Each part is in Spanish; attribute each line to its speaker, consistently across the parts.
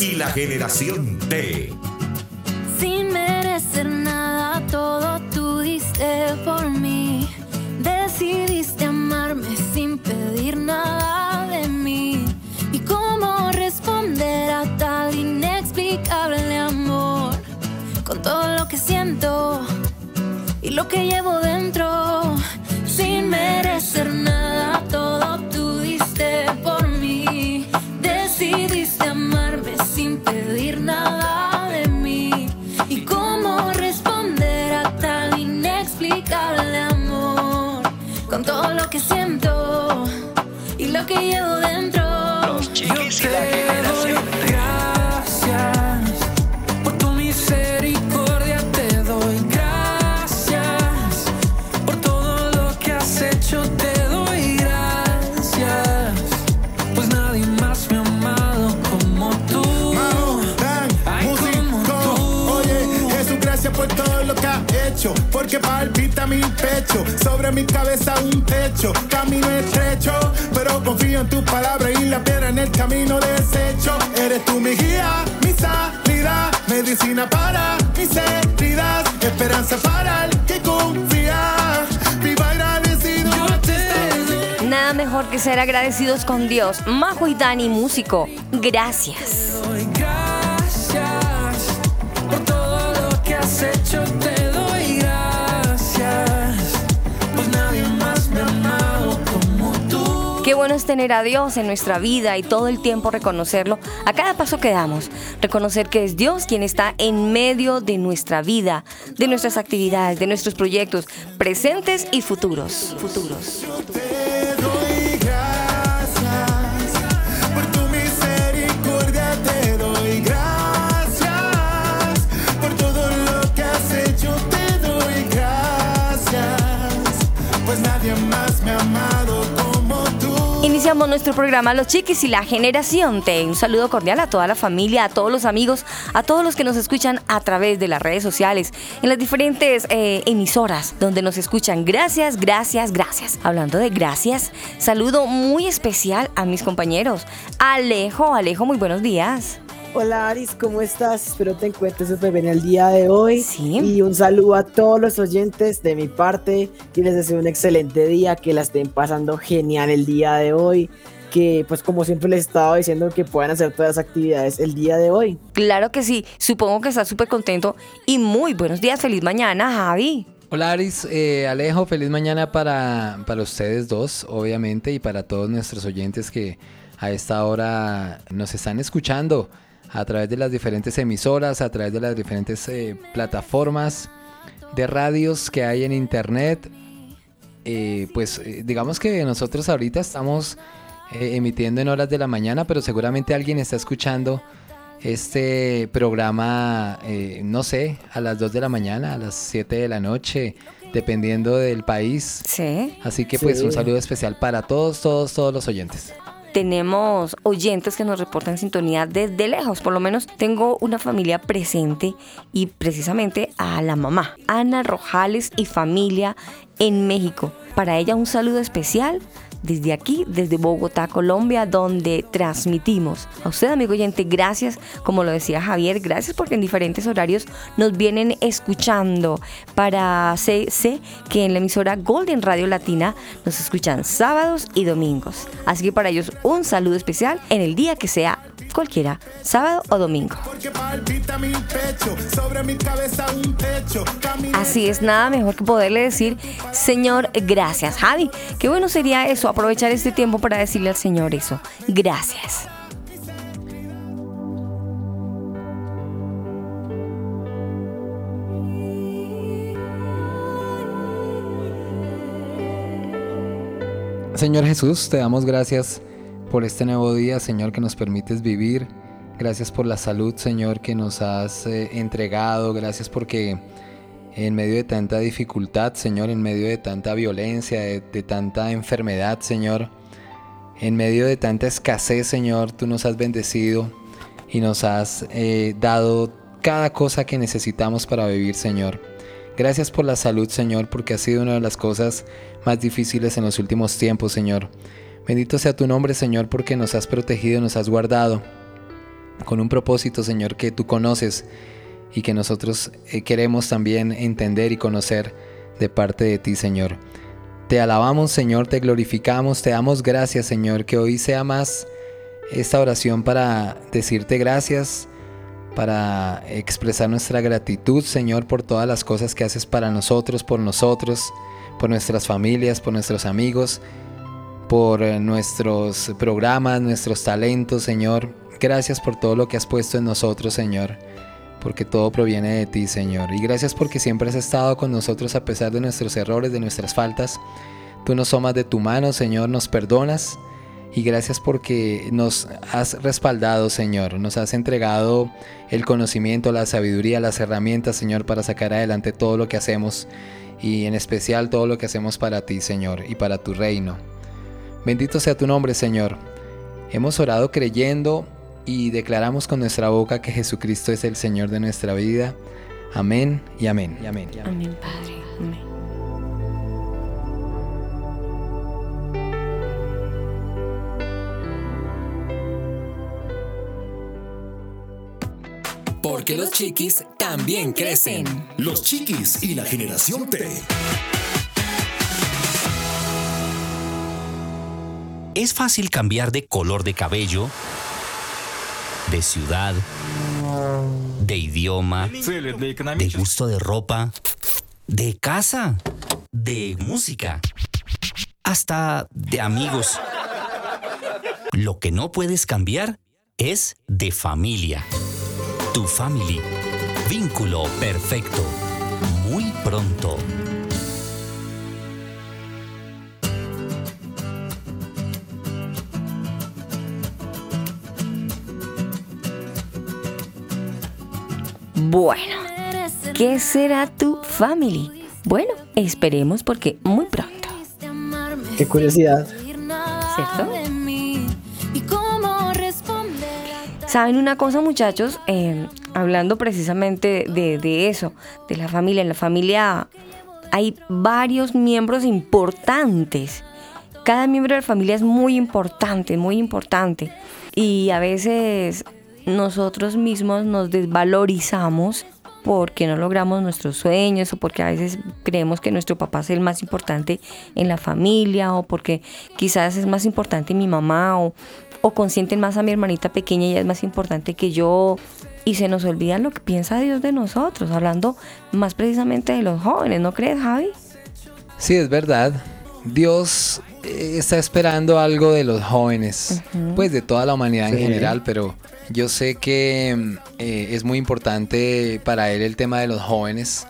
Speaker 1: y la generación T.
Speaker 2: Sin merecer nada, todo tú diste por mí. Decidiste amarme sin pedir nada de mí. ¿Y cómo responder a tal inexplicable amor? Con todo lo que siento y lo que llevo dentro, que llevo dentro.
Speaker 3: Los chiquis y la generación.
Speaker 4: Gracias por tu misericordia, te doy gracias. Por todo lo que has hecho, te doy gracias. Pues nadie más me ha amado como tú. Ay, como tú.
Speaker 5: Oye, Jesús, gracias por todo lo que has hecho. Porque palpita mi pecho, sobre mi cabeza un techo. Camino estrecho, confío en tu palabra y la piedra en el camino desecho. Eres tú mi guía, mi salida, medicina para mis heridas, esperanza para el que confía. Viva agradecido.
Speaker 4: Yo te doy
Speaker 6: Nada mejor que ser agradecidos con Dios. Majo y Dani, músico. Gracias.
Speaker 4: gracias por todo lo que has hecho,
Speaker 6: bueno es tener a Dios en nuestra vida y todo el tiempo reconocerlo a cada paso que damos. Reconocer que es Dios quien está en medio de nuestra vida, de nuestras actividades, de nuestros proyectos, presentes y futuros. Futuros. Iniciamos nuestro programa Los Chiquis y la Generación T. Un saludo cordial a toda la familia, a todos los amigos, a todos los que nos escuchan a través de las redes sociales, en las diferentes eh, emisoras donde nos escuchan. Gracias, gracias, gracias. Hablando de gracias, saludo muy especial a mis compañeros. Alejo, Alejo, muy buenos días.
Speaker 7: Hola Aris, ¿cómo estás? Espero te encuentres súper bien el día de hoy.
Speaker 6: Sí.
Speaker 7: Y un saludo a todos los oyentes de mi parte. Y les deseo un excelente día, que la estén pasando genial el día de hoy. Que pues como siempre les estaba diciendo que puedan hacer todas las actividades el día de hoy.
Speaker 6: Claro que sí, supongo que estás súper contento y muy buenos días, feliz mañana, Javi.
Speaker 8: Hola Aris, eh, Alejo, feliz mañana para, para ustedes dos, obviamente, y para todos nuestros oyentes que a esta hora nos están escuchando a través de las diferentes emisoras, a través de las diferentes eh, plataformas de radios que hay en internet. Eh, pues eh, digamos que nosotros ahorita estamos eh, emitiendo en horas de la mañana, pero seguramente alguien está escuchando este programa, eh, no sé, a las 2 de la mañana, a las 7 de la noche, dependiendo del país.
Speaker 6: Sí.
Speaker 8: Así que pues
Speaker 7: Sí.
Speaker 8: un saludo especial para todos, todos, todos los oyentes.
Speaker 6: Tenemos oyentes que nos reportan sintonía desde lejos. Por lo menos tengo una familia presente y precisamente a la mamá, Ana Rojales y familia en México. Para ella un saludo especial desde aquí, desde Bogotá, Colombia, donde transmitimos. A usted, amigo oyente, gracias, como lo decía Javier, gracias porque en diferentes horarios nos vienen escuchando. Para sé, que en la emisora Golden Radio Latina nos escuchan sábados y domingos. Así que para ellos un saludo especial en el día que sea cualquiera, sábado o domingo. Así es, nada mejor que poderle decir, Señor, gracias. Javi, qué bueno sería eso, aprovechar este tiempo para decirle al Señor eso. Gracias.
Speaker 8: Señor Jesús, te damos gracias por este nuevo día, Señor, que nos permites vivir Gracias por la salud, Señor, que nos has eh, entregado. Gracias porque en medio de tanta dificultad, Señor, en medio de tanta violencia, de, tanta enfermedad, Señor, en medio de tanta escasez, Señor, tú nos has bendecido y nos has eh, dado cada cosa que necesitamos para vivir, Señor. Gracias por la salud, Señor, porque ha sido una de las cosas más difíciles en los últimos tiempos, Señor. Bendito sea tu nombre, Señor, porque nos has protegido, nos has guardado con un propósito, Señor, que tú conoces y que nosotros eh, queremos también entender y conocer de parte de ti, Señor. Te alabamos, Señor, te glorificamos, te damos gracias, Señor, que hoy sea más esta oración para decirte gracias, para expresar nuestra gratitud, Señor, por todas las cosas que haces para nosotros, por nosotros, por nuestras familias, por nuestros amigos, por eh, nuestros programas, nuestros talentos, Señor. Gracias por todo lo que has puesto en nosotros, Señor, porque todo proviene de ti, Señor. Y gracias porque siempre has estado con nosotros a pesar de nuestros errores, de nuestras faltas. Tú nos tomas de tu mano, Señor, nos perdonas y gracias porque nos has respaldado, Señor. Nos has entregado el conocimiento, la sabiduría, las herramientas, Señor, para sacar adelante todo lo que hacemos y en especial todo lo que hacemos para ti, Señor, y para tu reino. Bendito sea tu nombre, Señor. Hemos orado creyendo y declaramos con nuestra boca que Jesucristo es el Señor de nuestra vida. Amén y amén. Y amén, y amén.
Speaker 6: Amén, Padre. Amén.
Speaker 9: Porque los chiquis también crecen.
Speaker 1: Los chiquis y la generación T.
Speaker 10: Es fácil cambiar de color de cabello, de ciudad, de idioma, de gusto de ropa, de casa, de música, hasta de amigos. Lo que no puedes cambiar es de familia. Tu family. Vínculo perfecto. Muy pronto.
Speaker 6: Bueno, ¿qué será tu family? Bueno, esperemos porque muy pronto.
Speaker 7: Qué curiosidad.
Speaker 6: ¿Cierto? ¿Saben una cosa, muchachos? Eh, hablando precisamente de, de eso, de la familia. En la familia hay varios miembros importantes. Cada miembro de la familia es muy importante, muy importante. Y a veces nosotros mismos nos desvalorizamos porque no logramos nuestros sueños o porque a veces creemos que nuestro papá es el más importante en la familia o porque quizás es más importante mi mamá o, o consienten más a mi hermanita pequeña y ella es más importante que yo y se nos olvida lo que piensa Dios de nosotros, hablando más precisamente de los jóvenes, ¿no crees Javi?
Speaker 8: Sí, es verdad. Dios eh, está esperando algo de los jóvenes, pues de toda la humanidad en general, pero yo sé que eh, es muy importante para Él el tema de los jóvenes.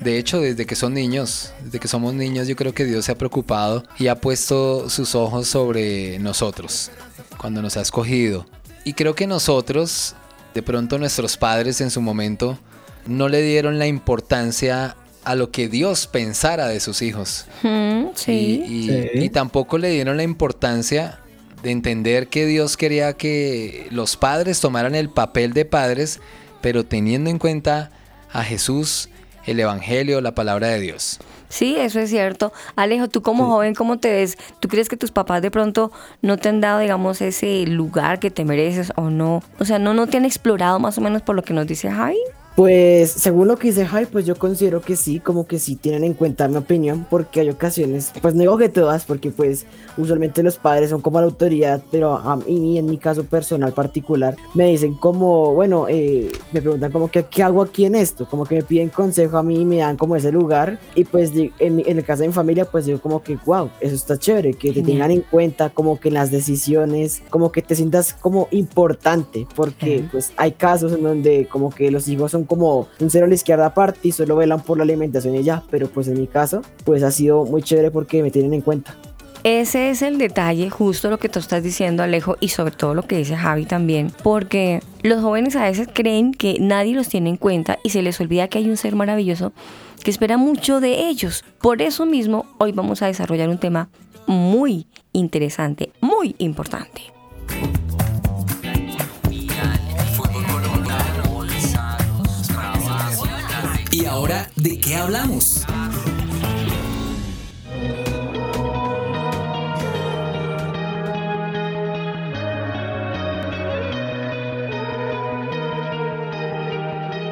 Speaker 8: De hecho, desde que son niños, desde que somos niños, yo creo que Dios se ha preocupado y ha puesto sus ojos sobre nosotros, cuando nos ha escogido. Y creo que nosotros, de pronto nuestros padres en su momento, no le dieron la importancia a lo que Dios pensara de sus hijos.
Speaker 6: Mm, sí.
Speaker 8: Y, y-
Speaker 7: Sí.
Speaker 8: y tampoco le dieron la importancia de entender que Dios quería que los padres tomaran el papel de padres, pero teniendo en cuenta a Jesús, el Evangelio, la palabra de Dios.
Speaker 6: Sí, eso es cierto. Alejo, tú como joven, ¿cómo te ves? ¿Tú crees que tus papás de pronto no te han dado, digamos, ese lugar que te mereces o no? O sea, ¿no, no te han explorado más o menos por lo que nos dice Javi?
Speaker 7: Pues según lo que dice Jai, pues yo considero que sí, como que sí tienen en cuenta mi opinión, porque hay ocasiones, pues no digo que todas, porque pues usualmente los padres son como la autoridad, pero a mí en mi caso personal particular me dicen como, bueno, eh, me preguntan como que qué hago aquí en esto, como que me piden consejo a mí y me dan como ese lugar, y pues en, en el caso de mi familia, pues digo como que, wow, eso está chévere, que te
Speaker 6: Genial.
Speaker 7: tengan en cuenta como que en las decisiones, como que te sientas como importante, porque pues hay casos en donde como que los hijos son como un cero a la izquierda aparte y solo velan por la alimentación y ya, pero pues en mi caso pues ha sido muy chévere porque me tienen en cuenta.
Speaker 6: Ese es el detalle, justo lo que tú estás diciendo, Alejo, y sobre todo lo que dice Javi también, porque los jóvenes a veces creen que nadie los tiene en cuenta y se les olvida que hay un ser maravilloso que espera mucho de ellos. Por eso mismo, hoy vamos a desarrollar un tema muy interesante, muy importante.
Speaker 9: Ahora de qué hablamos?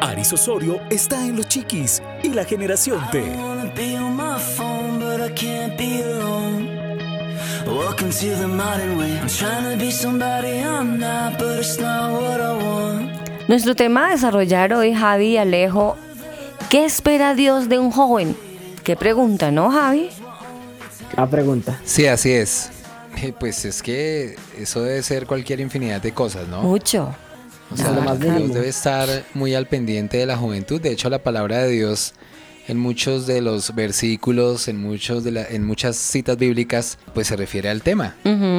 Speaker 11: Aris Osorio está en Los Chiquis y la generación T.
Speaker 4: Welcome to the modern way. I'm trying to be somebody I'm not, but it's not what I want.
Speaker 6: Nuestro tema a desarrollar hoy, Javi y Alejo, ¿qué espera Dios de un joven? Qué pregunta, ¿no, Javi?
Speaker 7: La pregunta.
Speaker 8: Sí, así es. Eh, Pues es que eso debe ser cualquier infinidad de cosas, ¿no?
Speaker 6: Mucho.
Speaker 8: O sea,
Speaker 7: lo más
Speaker 8: Dios debe estar muy al pendiente de la juventud. De hecho, la palabra de Dios en muchos de los versículos, en muchos de la- en muchas citas bíblicas, pues se refiere al tema.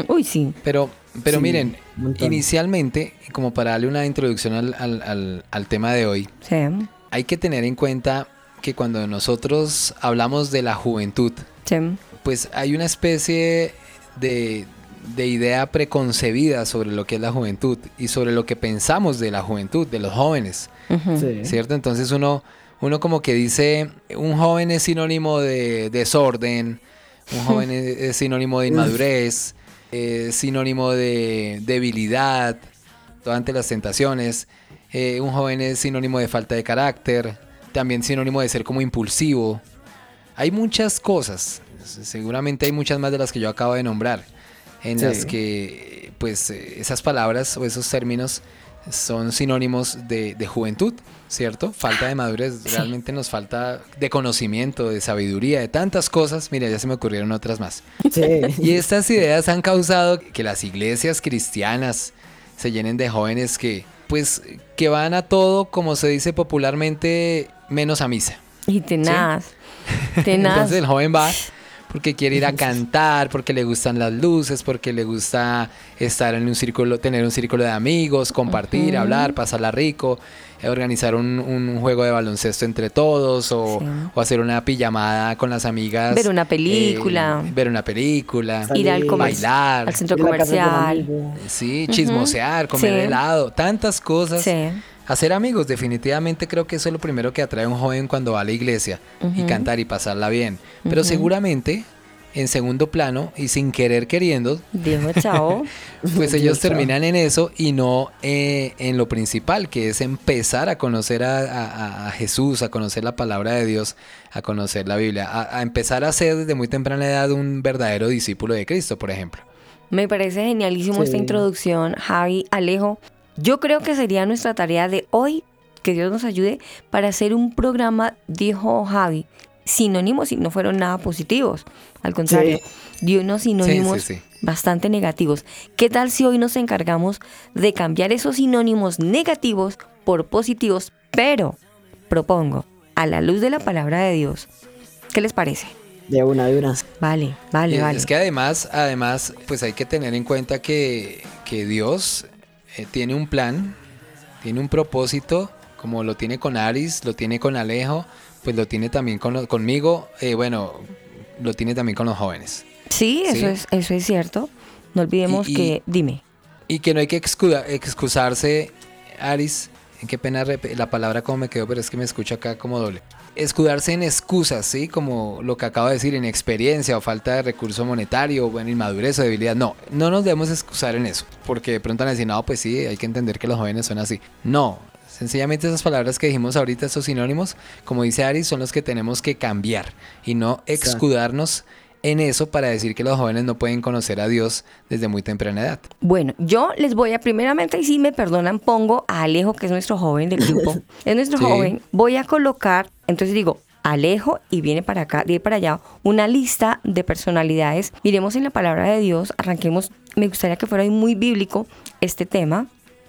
Speaker 6: Uy, sí.
Speaker 8: Pero, pero
Speaker 7: Sí,
Speaker 8: miren, inicialmente, como para darle una introducción al, al- al- al tema de hoy,
Speaker 6: Sí.
Speaker 8: Hay que tener en cuenta que cuando nosotros hablamos de la juventud,
Speaker 6: Sí.
Speaker 8: pues hay una especie de, de idea preconcebida sobre lo que es la juventud y sobre lo que pensamos de la juventud, de los jóvenes.
Speaker 7: Sí.
Speaker 8: ¿cierto? Entonces uno, uno como que dice, un joven es sinónimo de desorden, un joven es, es sinónimo de inmadurez, es sinónimo de debilidad ante las tentaciones, eh, un joven es sinónimo de falta de carácter, también sinónimo de ser como impulsivo. Hay muchas cosas, seguramente hay muchas más de las que yo acabo de nombrar, en
Speaker 7: Sí.
Speaker 8: las que pues eh, esas palabras o esos términos son sinónimos de, de juventud, ¿cierto? Falta de madurez, realmente nos falta de conocimiento, de sabiduría, de tantas cosas. Mira, ya se me ocurrieron otras más.
Speaker 7: Sí.
Speaker 8: Y estas ideas han causado que las iglesias cristianas se llenen de jóvenes que, pues, que van a todo, como se dice popularmente, menos a misa.
Speaker 6: Y tenaz. Tenaz.
Speaker 8: Entonces el joven va porque quiere ir a cantar, porque le gustan las luces, porque le gusta estar en un círculo, tener un círculo de amigos, compartir, hablar, pasarla rico, eh, organizar un, un juego de baloncesto entre todos o,
Speaker 6: Sí.
Speaker 8: o hacer una pijamada con las amigas.
Speaker 6: Ver una película.
Speaker 8: eh, ver una película.
Speaker 6: Ir al
Speaker 8: bailar.
Speaker 6: al centro comercial.
Speaker 8: Sí, chismosear, comer
Speaker 6: Sí.
Speaker 8: helado, tantas cosas.
Speaker 6: Sí.
Speaker 8: Hacer amigos, definitivamente creo que eso es lo primero que atrae a un joven cuando va a la iglesia y cantar y pasarla bien. Pero seguramente, en segundo plano y sin querer queriendo,
Speaker 6: Dijo chao.
Speaker 8: pues ellos
Speaker 7: Chao.
Speaker 8: terminan en eso y no eh, en lo principal, que es empezar a conocer a, a- a Jesús, a conocer la palabra de Dios, a conocer la Biblia, a, a empezar a ser desde muy temprana edad un verdadero discípulo de Cristo, por ejemplo.
Speaker 6: Me parece genialísimo esta introducción, Javi, Alejo. Yo creo que sería nuestra tarea de hoy, que Dios nos ayude, para hacer un programa, dijo Javi, sinónimos y no fueron nada positivos. Al contrario, dio unos sinónimos
Speaker 8: sí, sí.
Speaker 6: bastante negativos. ¿Qué tal si hoy nos encargamos de cambiar esos sinónimos negativos por positivos, pero propongo, a la luz de la palabra de Dios? ¿Qué les parece?
Speaker 7: De una, de una.
Speaker 6: Vale, vale, vale.
Speaker 8: Es que además, además, pues hay que tener en cuenta que, que Dios eh, tiene un plan, tiene un propósito, como lo tiene con Aris, lo tiene con Alejo, pues lo tiene también con, conmigo, eh, bueno, lo tiene también con los jóvenes.
Speaker 6: Sí, eso
Speaker 8: Sí.
Speaker 6: es, eso es cierto. No olvidemos
Speaker 8: Y- y-
Speaker 6: que, dime.
Speaker 8: Y que no hay que excuda- excusarse, Aris, qué pena la palabra como me quedó, pero es que me escucho acá como doble. Escudarse en excusas, ¿sí? Como lo que acabo de decir, inexperiencia o falta de recurso monetario, bueno, inmadurez o debilidad. No, no nos debemos excusar en eso, porque de pronto van a decir, no, pues sí, hay que entender que los jóvenes son así. No, sencillamente esas palabras que dijimos ahorita, esos sinónimos, como dice Aris, son los que tenemos que cambiar y no
Speaker 7: Exacto.
Speaker 8: escudarnos en eso para decir que los jóvenes no pueden conocer a Dios desde muy temprana edad.
Speaker 6: Bueno, yo les voy a, primeramente, y si me perdonan, pongo a Alejo, que es nuestro joven del grupo. es nuestro
Speaker 8: Sí.
Speaker 6: joven. Voy a colocar, entonces digo, Alejo y viene para acá, ir para allá, una lista de personalidades. Miremos en la palabra de Dios, arranquemos. Me gustaría que fuera muy bíblico este tema.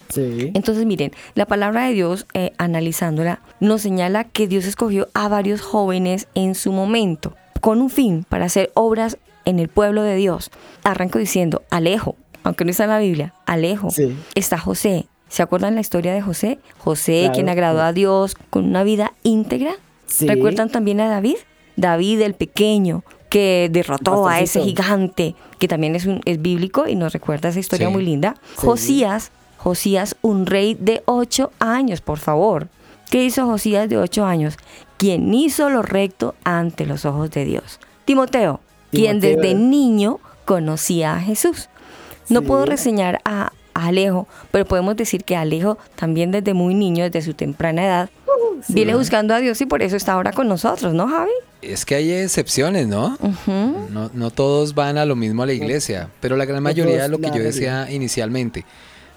Speaker 7: Sí.
Speaker 6: Entonces, miren, la palabra de Dios, eh, analizándola, nos señala que Dios escogió a varios jóvenes en su momento, con un fin, para hacer obras en el pueblo de Dios. Arranco diciendo, Alejo, aunque no está en la Biblia, Alejo,
Speaker 7: Sí.
Speaker 6: está José. ¿Se acuerdan la historia de José? José,
Speaker 7: Claro.
Speaker 6: quien agradó a Dios con una vida íntegra.
Speaker 7: Sí.
Speaker 6: ¿Recuerdan también a David? David el pequeño, que derrotó a ese gigante, que también es, un, es bíblico y nos recuerda esa historia
Speaker 8: Sí.
Speaker 6: muy linda. Josías, Josías, un rey de ocho años, por favor. ¿Qué hizo Josías de ocho años? Quien hizo lo recto ante los ojos de Dios. Timoteo, quien
Speaker 7: Timoteo.
Speaker 6: desde niño conocía a Jesús. No puedo reseñar a, a Alejo, pero podemos decir que Alejo también desde muy niño, desde su temprana edad, viene buscando a Dios y por eso está ahora con nosotros, ¿no, Javi?
Speaker 8: Es que hay excepciones, ¿no? No, no todos van a lo mismo a la iglesia, pero la gran mayoría es lo que yo decía inicialmente.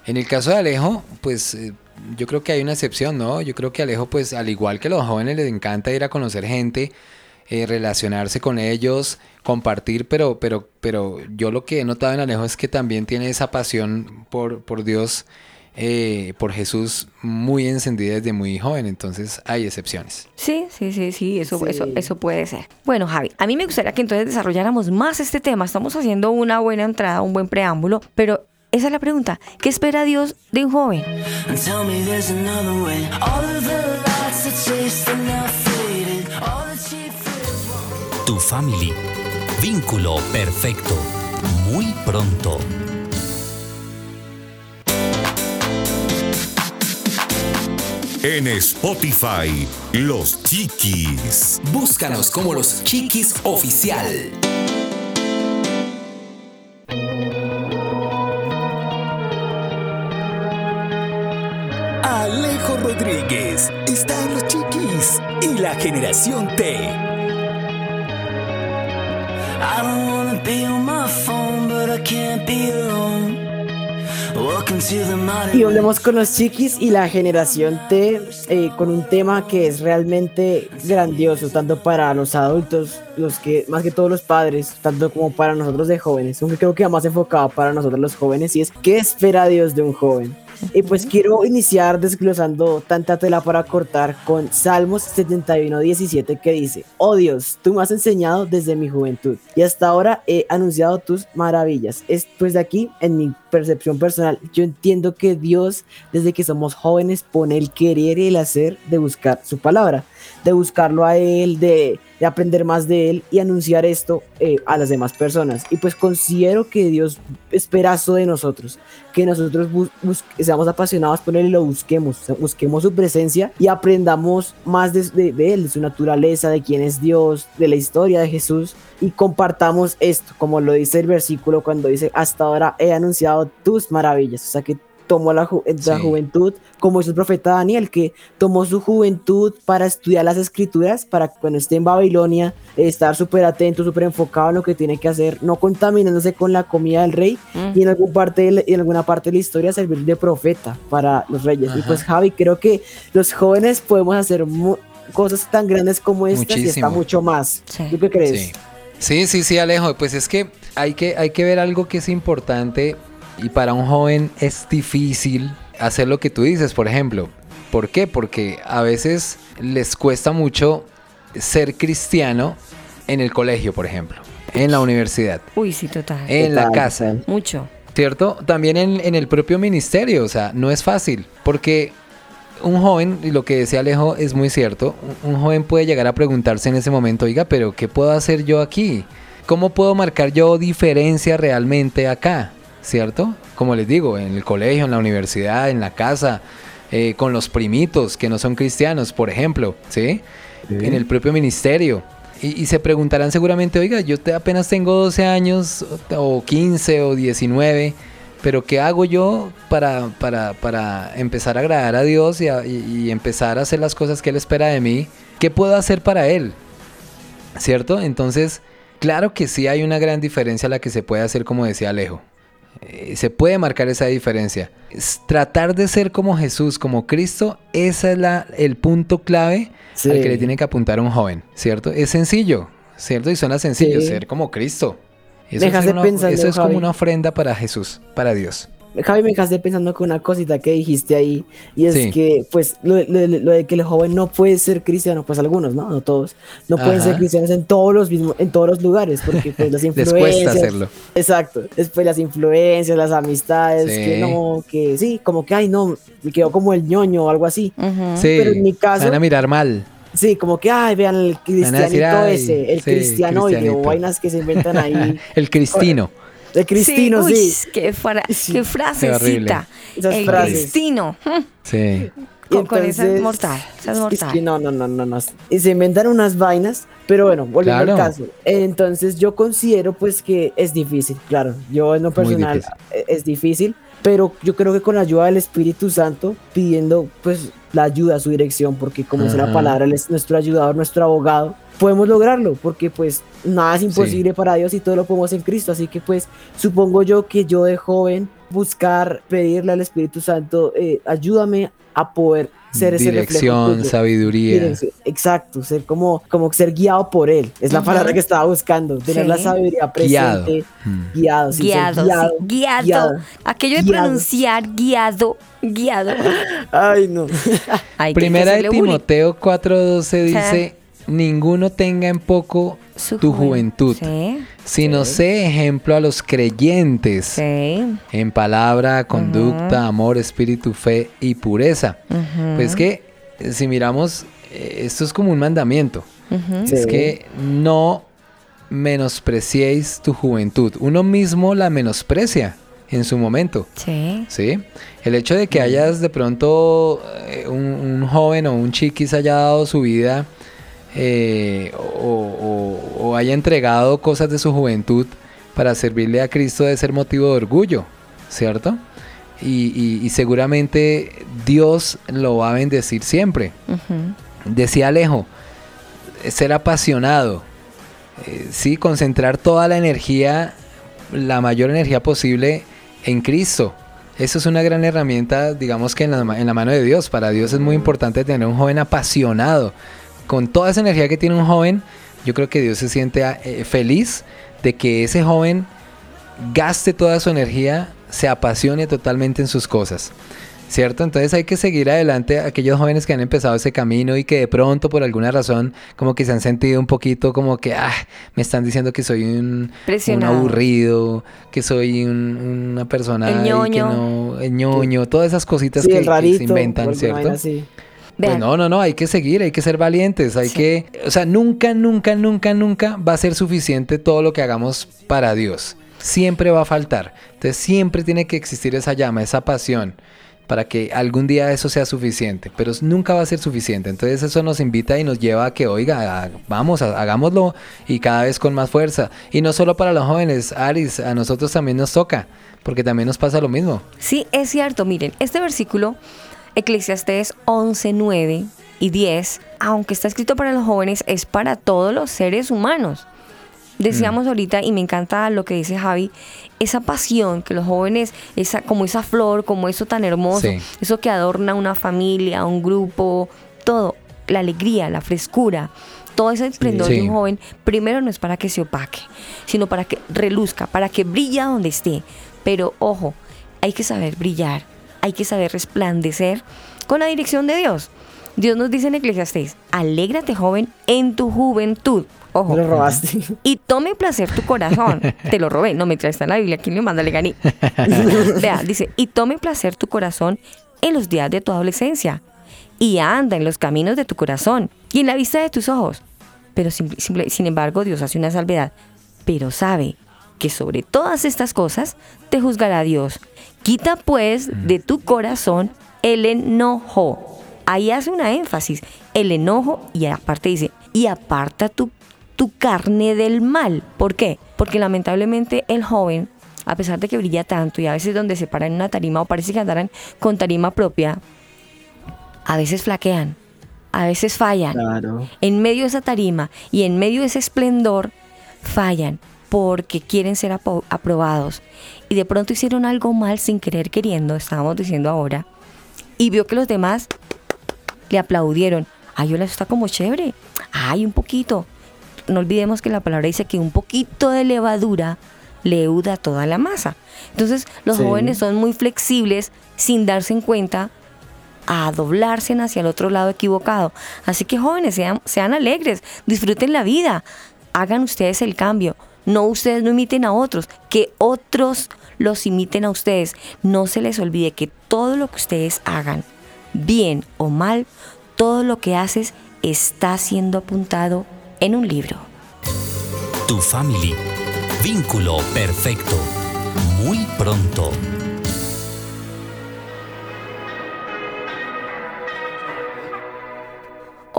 Speaker 8: En el caso de Alejo, pues eh, yo creo que hay una excepción, ¿no? Yo creo que Alejo, pues al igual que los jóvenes, les encanta ir a conocer gente, eh, relacionarse con ellos, compartir, pero, pero, pero yo lo que he notado en Alejo es que también tiene esa pasión por, por Dios, eh, por Jesús, muy encendida desde muy joven, entonces hay excepciones.
Speaker 6: Sí, sí, sí, sí, eso,
Speaker 7: Sí.
Speaker 6: Eso, eso puede ser. Bueno, Javi, a mí me gustaría que entonces desarrolláramos más este tema. Estamos haciendo una buena entrada, un buen preámbulo, pero esa es la pregunta. ¿Qué espera Dios de un joven?
Speaker 10: Tu family. Vínculo perfecto. Muy pronto.
Speaker 1: En Spotify, Los Chiquis.
Speaker 9: Búscanos como los Chiquis Oficial.
Speaker 11: Alejo Rodríguez está en los chiquis y la generación T.
Speaker 4: I don't wanna be on my phone, but I can't be alone. Welcome to the modern
Speaker 7: Y volvemos con los chiquis y la generación T eh, con un tema que es realmente grandioso, tanto para los adultos, los que, más que todos los padres, tanto como para nosotros de jóvenes, aunque creo que más enfocado para nosotros los jóvenes, y es ¿qué espera Dios de un joven? Y pues quiero iniciar desglosando tanta tela para cortar con Salmos 71, 17 que dice, Oh Dios, tú me has enseñado desde mi juventud y hasta ahora he anunciado tus maravillas. Es pues de aquí, en mi percepción personal, yo entiendo que Dios desde que somos jóvenes pone el querer y el hacer de buscar su palabra, de buscarlo a Él, de, de aprender más de Él y anunciar esto eh, a las demás personas. Y pues considero que Dios espera eso de nosotros, que nosotros seamos apasionados por Él y lo busquemos, busquemos su presencia y aprendamos más de- de Él, de su naturaleza, de quién es Dios, de la historia de Jesús y compartamos esto, como lo dice el versículo cuando dice, hasta ahora he anunciado tus maravillas, o sea que tomó la, ju- la
Speaker 8: Sí.
Speaker 7: juventud, como es el profeta Daniel, que tomó su juventud para estudiar las escrituras, para que cuando esté en Babilonia, estar súper atento, súper enfocado en lo que tiene que hacer, no contaminándose con la comida del rey, y en, algún parte la- en alguna parte de la historia servir de profeta para los reyes. Y
Speaker 8: Ajá.
Speaker 7: pues Javi, creo que los jóvenes podemos hacer cosas tan grandes como estas y está
Speaker 8: Muchísimo.
Speaker 7: mucho más.
Speaker 6: Sí.
Speaker 7: ¿Tú qué crees?
Speaker 8: Sí. Sí, sí, sí, Alejo. Pues es que hay que, hay que ver algo que es importante y para un joven es difícil hacer lo que tú dices, por ejemplo. ¿Por qué? Porque a veces les cuesta mucho ser cristiano en el colegio, por ejemplo, en la universidad,
Speaker 6: Uy, sí, total.
Speaker 8: en la casa.
Speaker 6: Mucho.
Speaker 8: ¿Cierto? También en, en el propio ministerio, o sea, no es fácil, porque un joven, y lo que decía Alejo es muy cierto, un, un joven puede llegar a preguntarse en ese momento, oiga, pero ¿qué puedo hacer yo aquí? ¿Cómo puedo marcar yo diferencia realmente acá? ¿Cierto? Como les digo, en el colegio, en la universidad, en la casa, eh, con los primitos que no son cristianos, por ejemplo, ¿sí? En el propio ministerio. Y, y se preguntarán seguramente, oiga, yo te- apenas tengo 12 años, o 15 o 19, pero ¿qué hago yo para, para, para empezar a agradar a Dios y, a- y- y empezar a hacer las cosas que Él espera de mí? ¿Qué puedo hacer para Él? ¿Cierto? Entonces, claro que sí hay una gran diferencia la que se puede hacer, como decía Alejo. Eh, se puede marcar esa diferencia. Es tratar de ser como Jesús, como Cristo, ese es la, el punto clave
Speaker 7: Sí.
Speaker 8: al que le tiene que apuntar un joven, ¿cierto? Es sencillo, ¿cierto? Y suena sencillo,
Speaker 7: Sí.
Speaker 8: ser como Cristo. Eso, es, una- eso es como una ofrenda para Jesús, para Dios.
Speaker 7: Javi, me quedé pensando con una cosita que dijiste ahí, y es
Speaker 8: Sí.
Speaker 7: que, pues, lo, lo- lo de que el joven no puede ser cristiano, pues algunos, ¿no? No todos, no pueden
Speaker 8: Ajá.
Speaker 7: ser cristianos en todos los mismos, en todos los lugares, porque pues las
Speaker 8: Les cuesta
Speaker 7: influencias.
Speaker 8: hacerlo.
Speaker 7: Exacto. Después las influencias, las amistades,
Speaker 8: Sí.
Speaker 7: que no, que sí, como que, ay, no, me quedó como el ñoño o algo así.
Speaker 8: Sí,
Speaker 7: Pero en mi caso,
Speaker 8: van a mirar mal.
Speaker 7: sí, como que, ay, vean el cristianito
Speaker 8: decir, ay,
Speaker 7: ese, el
Speaker 8: sí,
Speaker 7: cristianoide, o vainas que se inventan ahí.
Speaker 8: El cristino.
Speaker 7: El cristino,
Speaker 6: uy,
Speaker 7: sí.
Speaker 6: Qué, fra- qué frasecita.
Speaker 7: Esas
Speaker 6: el
Speaker 7: frases.
Speaker 6: cristino.
Speaker 8: Sí.
Speaker 6: Con, con esa es
Speaker 7: Entonces,
Speaker 6: mortal. Esa es
Speaker 7: Es
Speaker 6: mortal.
Speaker 7: que no, no, no, no, no. Y se inventan unas vainas, pero bueno, volviendo
Speaker 8: Claro.
Speaker 7: al caso. Entonces yo considero pues que es difícil, claro. Yo en lo personal
Speaker 8: difícil.
Speaker 7: eh, es difícil, pero yo creo que con la ayuda del Espíritu Santo, pidiendo pues la ayuda, su dirección, porque como dice la palabra, Él es nuestro ayudador, nuestro abogado, podemos lograrlo, porque pues nada es imposible para Dios y todo lo podemos en Cristo. Así que pues supongo yo que yo de joven buscar, pedirle al Espíritu Santo, eh, ayúdame a poder ser ese reflejo
Speaker 8: Dirección,
Speaker 7: tuyo.
Speaker 8: sabiduría.
Speaker 7: Dirección, Exacto, ser como, como ser guiado por él. Es la palabra que estaba buscando. Tener
Speaker 6: Sí.
Speaker 7: la sabiduría
Speaker 8: Guiado.
Speaker 7: presente.
Speaker 8: Mm.
Speaker 7: Guiado. sí, ser
Speaker 6: Guiado,
Speaker 7: guiado,
Speaker 6: sí, guiado.
Speaker 7: guiado.
Speaker 6: Aquello de
Speaker 7: Guiado.
Speaker 6: pronunciar guiado, guiado.
Speaker 7: Ay, no.
Speaker 8: Primera de. Timoteo 4:12 dice, ninguno tenga en poco
Speaker 6: Su
Speaker 8: tu
Speaker 6: juven-
Speaker 8: juventud,
Speaker 6: Sí,
Speaker 8: sino sé ejemplo a los creyentes
Speaker 6: sí.
Speaker 8: en palabra, conducta, amor, espíritu, fe y pureza.
Speaker 6: ujú,
Speaker 8: Pues que eh, si miramos, eh, esto es como un mandamiento.
Speaker 7: Sí.
Speaker 8: Es que no menospreciéis tu juventud. Uno mismo la menosprecia en su momento.
Speaker 6: Sí.
Speaker 8: ¿sí? El hecho de que hayas de pronto eh, un, un joven o un chiquis haya dado su vida eh, o, o- o haya entregado cosas de su juventud para servirle a Cristo debe ser motivo de orgullo, ¿cierto? Y, y- y seguramente Dios lo va a bendecir siempre. Decía Alejo, ser apasionado, eh, sí, concentrar toda la energía, la mayor energía posible en Cristo. Eso es una gran herramienta, digamos que en la, en la mano de Dios. Para Dios es muy importante tener un joven apasionado. Con toda esa energía que tiene un joven, yo creo que Dios se siente ah, eh, feliz de que ese joven gaste toda su energía, se apasione totalmente en sus cosas. ¿Cierto? Entonces hay que seguir adelante a aquellos jóvenes que han empezado ese camino y que de pronto por alguna razón como que se han sentido un poquito como que ah, me están diciendo que soy un, un aburrido, que soy un- una persona
Speaker 6: El
Speaker 8: ahí que
Speaker 6: ñoño.
Speaker 8: no, el ñoño, todas esas cositas
Speaker 7: Sí,
Speaker 8: que,
Speaker 7: el
Speaker 8: que
Speaker 7: rarito.
Speaker 8: se inventan, ¿cierto? Pues no, no, no, hay que seguir, hay que ser valientes, hay
Speaker 6: Sí.
Speaker 8: que, o sea, nunca, nunca, nunca, nunca va a ser suficiente todo lo que hagamos para Dios. Siempre va a faltar. Entonces siempre tiene que existir esa llama, esa pasión, para que algún día eso sea suficiente, pero nunca va a ser suficiente. Entonces eso nos invita y nos lleva a que, oiga, vamos, hagámoslo y cada vez con más fuerza. Y no solo para los jóvenes, Aris, a nosotros también nos toca, porque también nos pasa lo mismo.
Speaker 6: Sí, es cierto. Miren, este versículo, Eclesiastés 11, 9 y 10, aunque está escrito para los jóvenes, es para todos los seres humanos. Decíamos ahorita, y me encanta lo que dice Javi, esa pasión que los jóvenes, esa, como esa flor, como eso tan hermoso,
Speaker 8: Sí.
Speaker 6: eso que adorna una familia, un grupo, todo, la alegría, la frescura, todo ese esplendor de un joven, primero no es para que se opaque, sino para que reluzca, para que brilla donde esté. Pero ojo, hay que saber brillar, hay que saber resplandecer con la dirección de Dios. Dios nos dice en Eclesiastés, alégrate joven en tu juventud. Ojo.
Speaker 7: Me lo robaste.
Speaker 6: Y tome placer tu corazón. Te lo robé. No, me está en la Biblia. ¿Quién le manda? Le gané. Vea, dice, y tome placer tu corazón en los días de tu adolescencia. Y anda en los caminos de tu corazón y en la vista de tus ojos. Pero sin embargo, Dios hace una salvedad. Pero sabe que sobre todas estas cosas te juzgará Dios. Quita pues de tu corazón el enojo. Ahí hace una énfasis. El enojo y aparte dice, y aparta tu, tu carne del mal. ¿Por qué? Porque lamentablemente el joven, a pesar de que brilla tanto y a veces donde se para en una tarima o parece que andaran con tarima propia, a veces flaquean, a veces fallan.
Speaker 7: Claro.
Speaker 6: En medio de esa tarima y en medio de ese esplendor, fallan porque quieren ser aprobados. Y de pronto hicieron algo mal sin querer queriendo, estábamos diciendo ahora. Y vio que los demás le aplaudieron. Ay, hola, eso está como chévere. Ay, un poquito. No olvidemos que la palabra dice que un poquito de levadura leuda toda la masa. Entonces los
Speaker 7: Sí.
Speaker 6: jóvenes son muy flexibles sin darse en cuenta a doblarse hacia el otro lado equivocado. Así que jóvenes, sean, sean alegres, disfruten la vida, hagan ustedes el cambio. No ustedes no imiten a otros, que otros los imiten a ustedes. No se les olvide que todo lo que ustedes hagan, bien o mal, todo lo que haces está siendo apuntado en un libro.
Speaker 10: Tu family. Vínculo perfecto. Muy pronto.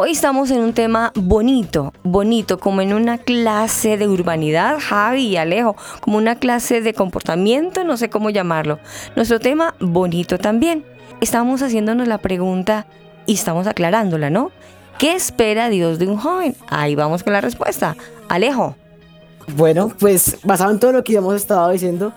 Speaker 6: Hoy estamos en un tema bonito, bonito, como en una clase de urbanidad, Javi y Alejo, como una clase de comportamiento, no sé cómo llamarlo. Nuestro tema bonito también. Estamos haciéndonos la pregunta y estamos aclarándola, ¿no? ¿Qué espera Dios de un joven? Ahí vamos con la respuesta. Alejo.
Speaker 7: Bueno, pues basado en todo lo que hemos estado diciendo,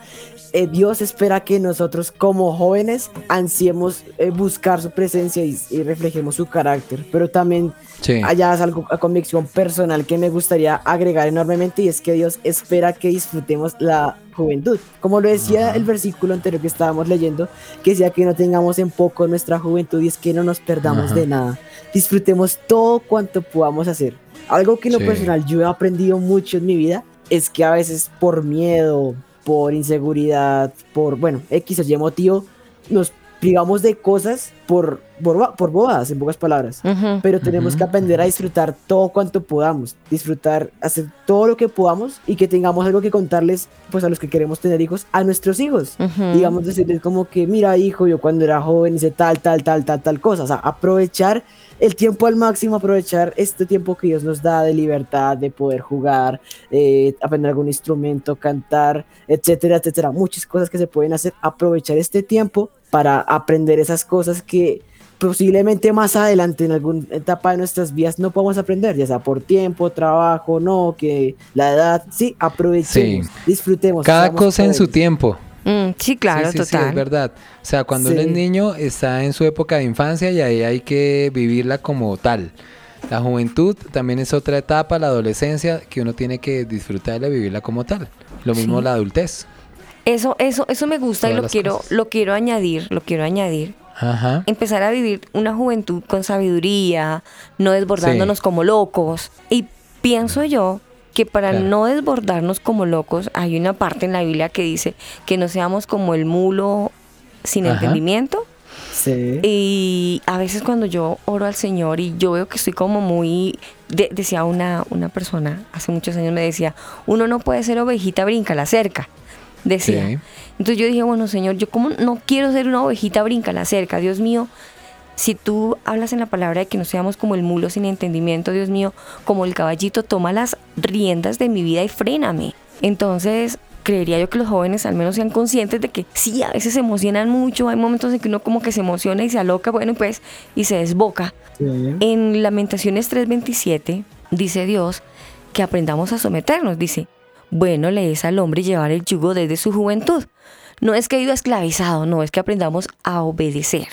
Speaker 7: eh, Dios espera que nosotros como jóvenes ansiemos eh, buscar su presencia y, y reflejemos su carácter, pero también
Speaker 8: Sí.
Speaker 7: allá es algo a convicción personal que me gustaría agregar enormemente y es que Dios espera que disfrutemos la juventud. Como lo decía el versículo anterior que estábamos leyendo, que decía que no tengamos en poco nuestra juventud y es que no nos perdamos de nada. Disfrutemos todo cuanto podamos hacer. Algo que en lo
Speaker 8: Sí.
Speaker 7: personal yo he aprendido mucho en mi vida es que a veces por miedo, por inseguridad, por, bueno, X o Y motivo, nos privamos de cosas por, por, por bobadas, en pocas palabras. Pero tenemos que aprender a disfrutar todo cuanto podamos, disfrutar, hacer todo lo que podamos y que tengamos algo que contarles, pues a los que queremos tener hijos, a nuestros hijos. Digamos, decirles como que, mira, hijo, yo cuando era joven hice tal, tal, tal, tal, tal cosa. O sea, aprovechar el tiempo al máximo, aprovechar este tiempo que Dios nos da de libertad, de poder jugar, eh, aprender algún instrumento, cantar, etcétera, etcétera. Muchas cosas que se pueden hacer. Aprovechar este tiempo para aprender esas cosas que posiblemente más adelante en alguna etapa de nuestras vidas no podamos aprender, ya sea por tiempo, trabajo, no, que la edad, sí, aprovechemos, disfrutemos.
Speaker 8: Cada cosa en su tiempo.
Speaker 6: Mm, sí, claro,
Speaker 8: sí, sí, sí,
Speaker 6: total.
Speaker 8: es verdad. O sea, cuando uno es niño está en su época de infancia y ahí hay que vivirla como tal. La juventud también es otra etapa, la adolescencia, que uno tiene que disfrutarla y vivirla como tal. Lo mismo la adultez.
Speaker 6: Eso, eso, eso me gusta y lo quiero,
Speaker 8: cosas.
Speaker 6: lo quiero añadir, lo quiero añadir.
Speaker 8: Ajá.
Speaker 6: empezar a vivir una juventud con sabiduría, no desbordándonos como locos. Y pienso yo que para
Speaker 8: Claro.
Speaker 6: no desbordarnos como locos, hay una parte en la Biblia que dice que no seamos como el mulo sin
Speaker 8: Ajá.
Speaker 6: entendimiento.
Speaker 7: Sí.
Speaker 6: Y a veces cuando yo oro al Señor y yo veo que estoy como muy... de- decía una, una persona, hace muchos años me decía, uno no puede ser ovejita, brinca la cerca. Decía.
Speaker 8: Sí.
Speaker 6: Entonces yo dije, bueno, Señor, yo como no quiero ser una ovejita, brinca la cerca. Dios mío, si tú hablas en la palabra de que no seamos como el mulo sin entendimiento, Dios mío, como el caballito, toma las riendas de mi vida y fréname. Entonces, creería yo que los jóvenes al menos sean conscientes de que sí, a veces se emocionan mucho, hay momentos en que uno como que se emociona y se aloca, bueno, pues, y se desboca.
Speaker 7: Sí.
Speaker 6: En Lamentaciones 3:27 dice Dios que aprendamos a someternos, dice, bueno le es al hombre llevar el yugo desde su juventud. No es que haya ido esclavizado, no, es que aprendamos a obedecer.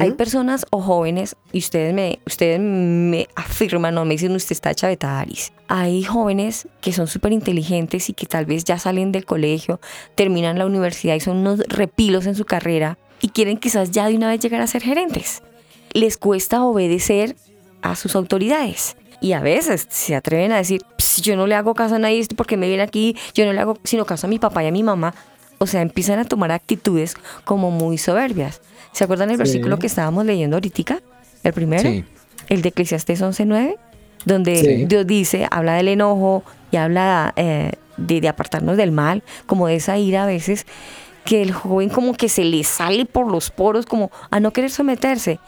Speaker 6: Hay personas o jóvenes, y ustedes me, ustedes me afirman, no me dicen usted está chavetada, Aris. Hay jóvenes que son súper inteligentes y que tal vez ya salen del colegio, terminan la universidad y son unos repilos en su carrera y quieren quizás ya de una vez llegar a ser gerentes. Les cuesta obedecer a sus autoridades. Y a veces se atreven a decir, "Ps, yo no le hago caso a nadie porque me viene aquí, yo no le hago sino caso a mi papá y a mi mamá. O sea, empiezan a tomar actitudes como muy soberbias. ¿Se acuerdan el
Speaker 7: Sí.
Speaker 6: versículo que estábamos leyendo ahorita? El primero,
Speaker 8: Sí.
Speaker 6: el de Eclesiastés 11.9, donde
Speaker 7: Sí.
Speaker 6: Dios dice, habla del enojo y habla eh, de, de apartarnos del mal, como de esa ira a veces, que el joven como que se le sale por los poros como a no querer someterse.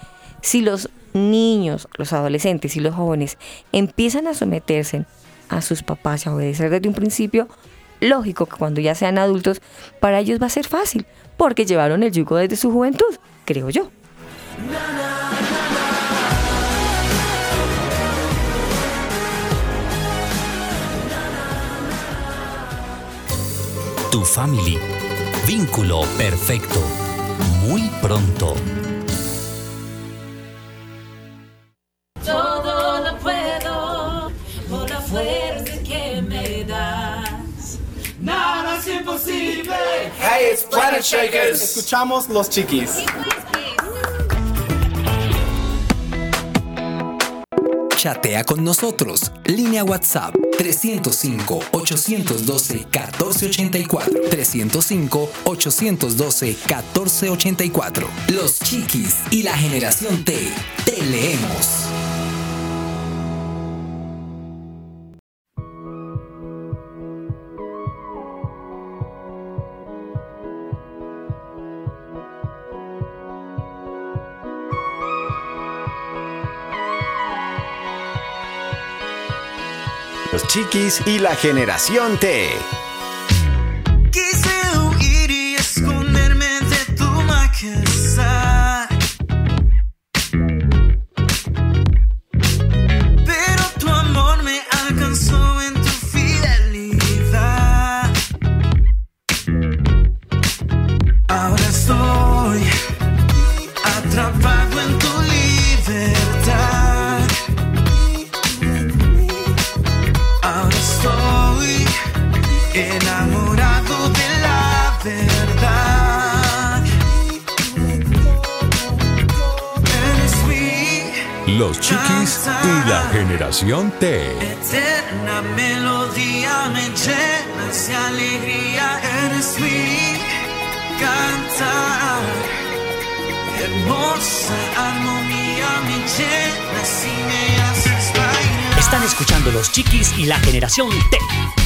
Speaker 6: Si los niños, los adolescentes y los jóvenes empiezan a someterse a sus papás y a obedecer desde un principio, lógico que cuando ya sean adultos, para ellos va a ser fácil, porque llevaron el yugo desde su juventud, creo yo.
Speaker 10: Tu family. Vínculo perfecto. Muy pronto.
Speaker 2: Todo
Speaker 12: it's Planet Shakers.
Speaker 13: Escuchamos los chiquis.
Speaker 9: Chatea con nosotros. Línea WhatsApp 305-812-1484. 305-812-1484. Los chiquis y la generación T. Te leemos.
Speaker 14: Los chiquis y la generación T.
Speaker 11: generación T.
Speaker 15: eterna melodía, me llenas de alegría. Eres mi cantar. Hermosa armonía, me llenas y me haces bailar.
Speaker 16: Están escuchando los chiquis y la generación T.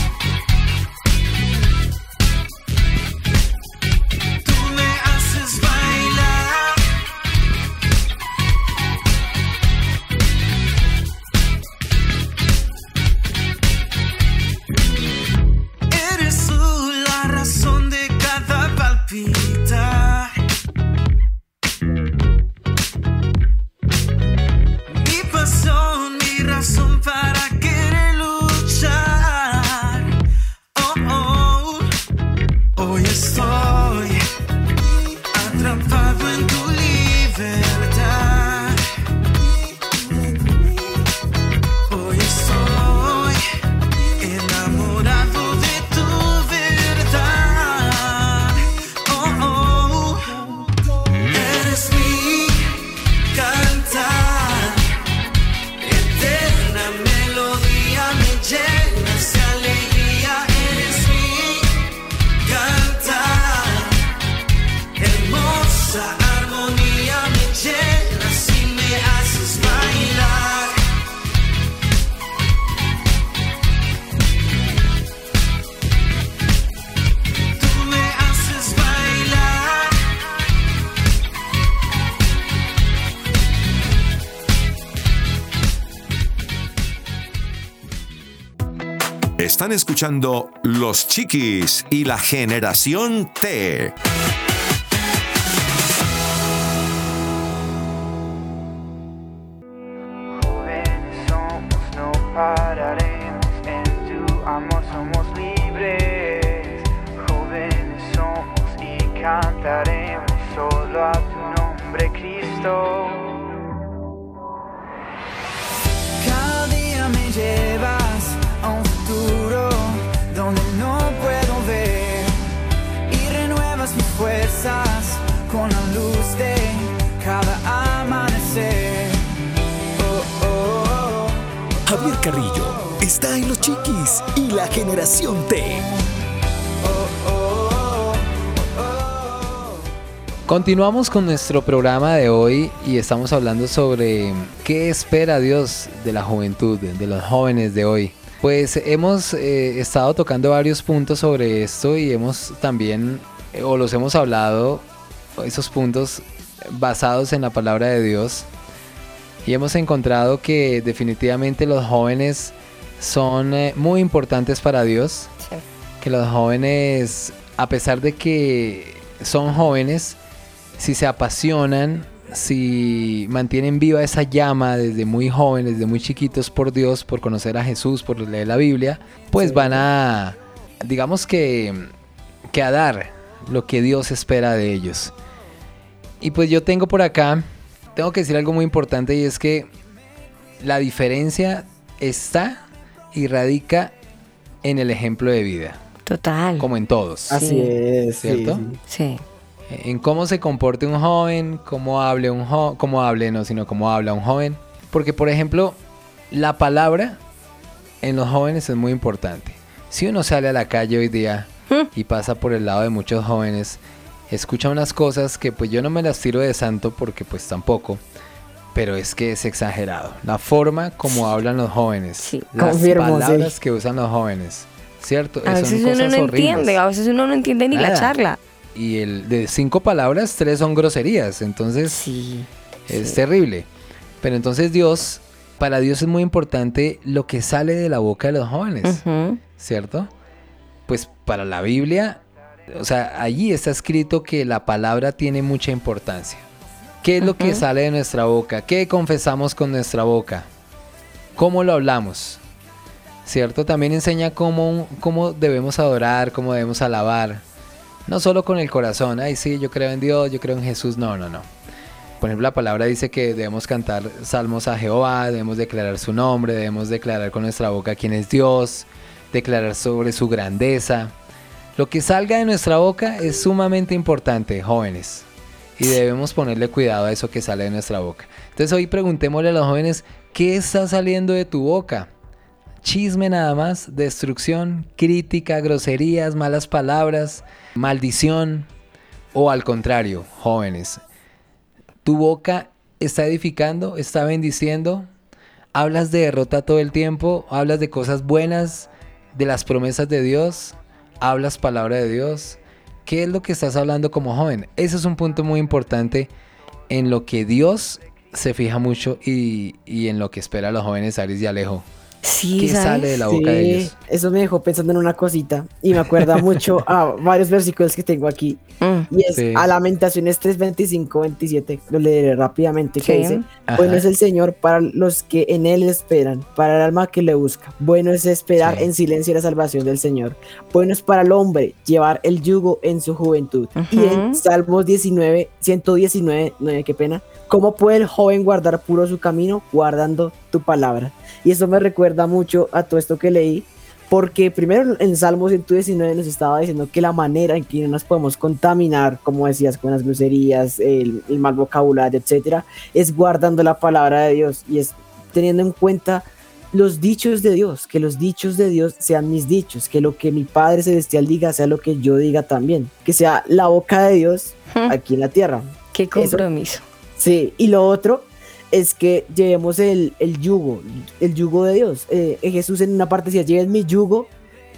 Speaker 14: Están escuchando Los chiquis y la generación T.
Speaker 8: Continuamos con nuestro programa de hoy y estamos hablando sobre qué espera Dios de la juventud, de los jóvenes de hoy. Pues hemos eh, estado tocando varios puntos sobre esto y hemos también, eh, o los hemos hablado, esos puntos basados en la palabra de Dios. Y hemos encontrado que definitivamente los jóvenes son eh, muy importantes para Dios. Que los jóvenes, a pesar de que son jóvenes, si se apasionan, si mantienen viva esa llama desde muy jóvenes, desde muy chiquitos por Dios, por conocer a Jesús, por leer la Biblia, pues van a, digamos que, que a dar lo que Dios espera de ellos. Y pues yo tengo por acá, tengo que decir algo muy importante y es que la diferencia está y radica en el ejemplo de vida.
Speaker 6: Total.
Speaker 8: Como en todos.
Speaker 7: Así es, sí,
Speaker 8: ¿Cierto?
Speaker 6: Sí.
Speaker 8: En cómo se comporte un joven, cómo hable un joven, cómo hable, no, sino cómo habla un joven. Porque, por ejemplo, la palabra en los jóvenes es muy importante. Si uno sale a la calle hoy día y pasa por el lado de muchos jóvenes, escucha unas cosas que pues yo no me las tiro de santo porque pues tampoco, pero es que es exagerado. La forma como hablan los jóvenes, las
Speaker 7: Confirmo, sí.
Speaker 8: palabras que usan los jóvenes, ¿cierto?
Speaker 6: A
Speaker 8: Son
Speaker 6: veces uno
Speaker 8: cosas
Speaker 6: no
Speaker 8: horribles.
Speaker 6: entiende, a veces uno no entiende ni la
Speaker 8: Nada.
Speaker 6: charla.
Speaker 8: Y el de cinco palabras, tres son groserías. Entonces es terrible. Pero entonces Dios, para Dios es muy importante lo que sale de la boca de los jóvenes. ¿cierto? Pues para la Biblia, o sea, allí está escrito que la palabra tiene mucha importancia. ¿Qué es lo que sale de nuestra boca? ¿Qué confesamos con nuestra boca? ¿Cómo lo hablamos? ¿Cierto? También enseña cómo, cómo debemos adorar, cómo debemos alabar. No solo con el corazón, ay sí, yo creo en Dios, yo creo en Jesús, no, no, no. Por ejemplo, la palabra dice que debemos cantar salmos a Jehová, debemos declarar su nombre, debemos declarar con nuestra boca quién es Dios, declarar sobre su grandeza. Lo que salga de nuestra boca es sumamente importante, jóvenes. Y debemos ponerle cuidado a eso que sale de nuestra boca. Entonces hoy preguntémosle a los jóvenes, ¿qué está saliendo de tu boca? Chisme nada más, destrucción, crítica, groserías, malas palabras, maldición. O al contrario, jóvenes, tu boca está edificando, está bendiciendo, hablas de derrota todo el tiempo, hablas de cosas buenas, de las promesas de Dios, hablas palabra de Dios. ¿Qué es lo que estás hablando como joven? Ese es un punto muy importante en lo que Dios se fija mucho y, en lo que espera a los jóvenes Aris y Alejo.
Speaker 6: Sí,
Speaker 8: ¿Qué
Speaker 6: ¿sabes?
Speaker 8: sale de la boca de
Speaker 7: Sí,
Speaker 8: ellos?
Speaker 7: Eso me dejó pensando en una cosita y me acuerda mucho a varios versículos que tengo aquí. Y es
Speaker 8: Sí.
Speaker 7: a Lamentaciones 3, 25, 27. Lo leeré rápidamente. Que dice:
Speaker 8: Ajá.
Speaker 7: Bueno es el Señor para los que en Él esperan, para el alma que le busca. Bueno es esperar
Speaker 8: Sí.
Speaker 7: en silencio la salvación del Señor. Bueno es para el hombre llevar el yugo en su juventud. Y en. Salmos 19, 119, 9, qué pena. ¿Cómo puede el joven guardar puro su camino? Guardando tu palabra. Y eso me recuerda mucho a todo esto que leí, porque primero en Salmo 119 nos estaba diciendo que la manera en que no nos podemos contaminar, como decías, con las groserías, el, el mal vocabulario, etcétera, es guardando la palabra de Dios y es teniendo en cuenta los dichos de Dios, que los dichos de Dios sean mis dichos, que lo que mi Padre Celestial diga sea lo que yo diga también, que sea la boca de Dios aquí en la tierra.
Speaker 6: Qué
Speaker 7: Eso. Sí, y lo otro es que llevemos el, el yugo, el yugo de Dios. Eh, Jesús en una parte decía, lleven mi yugo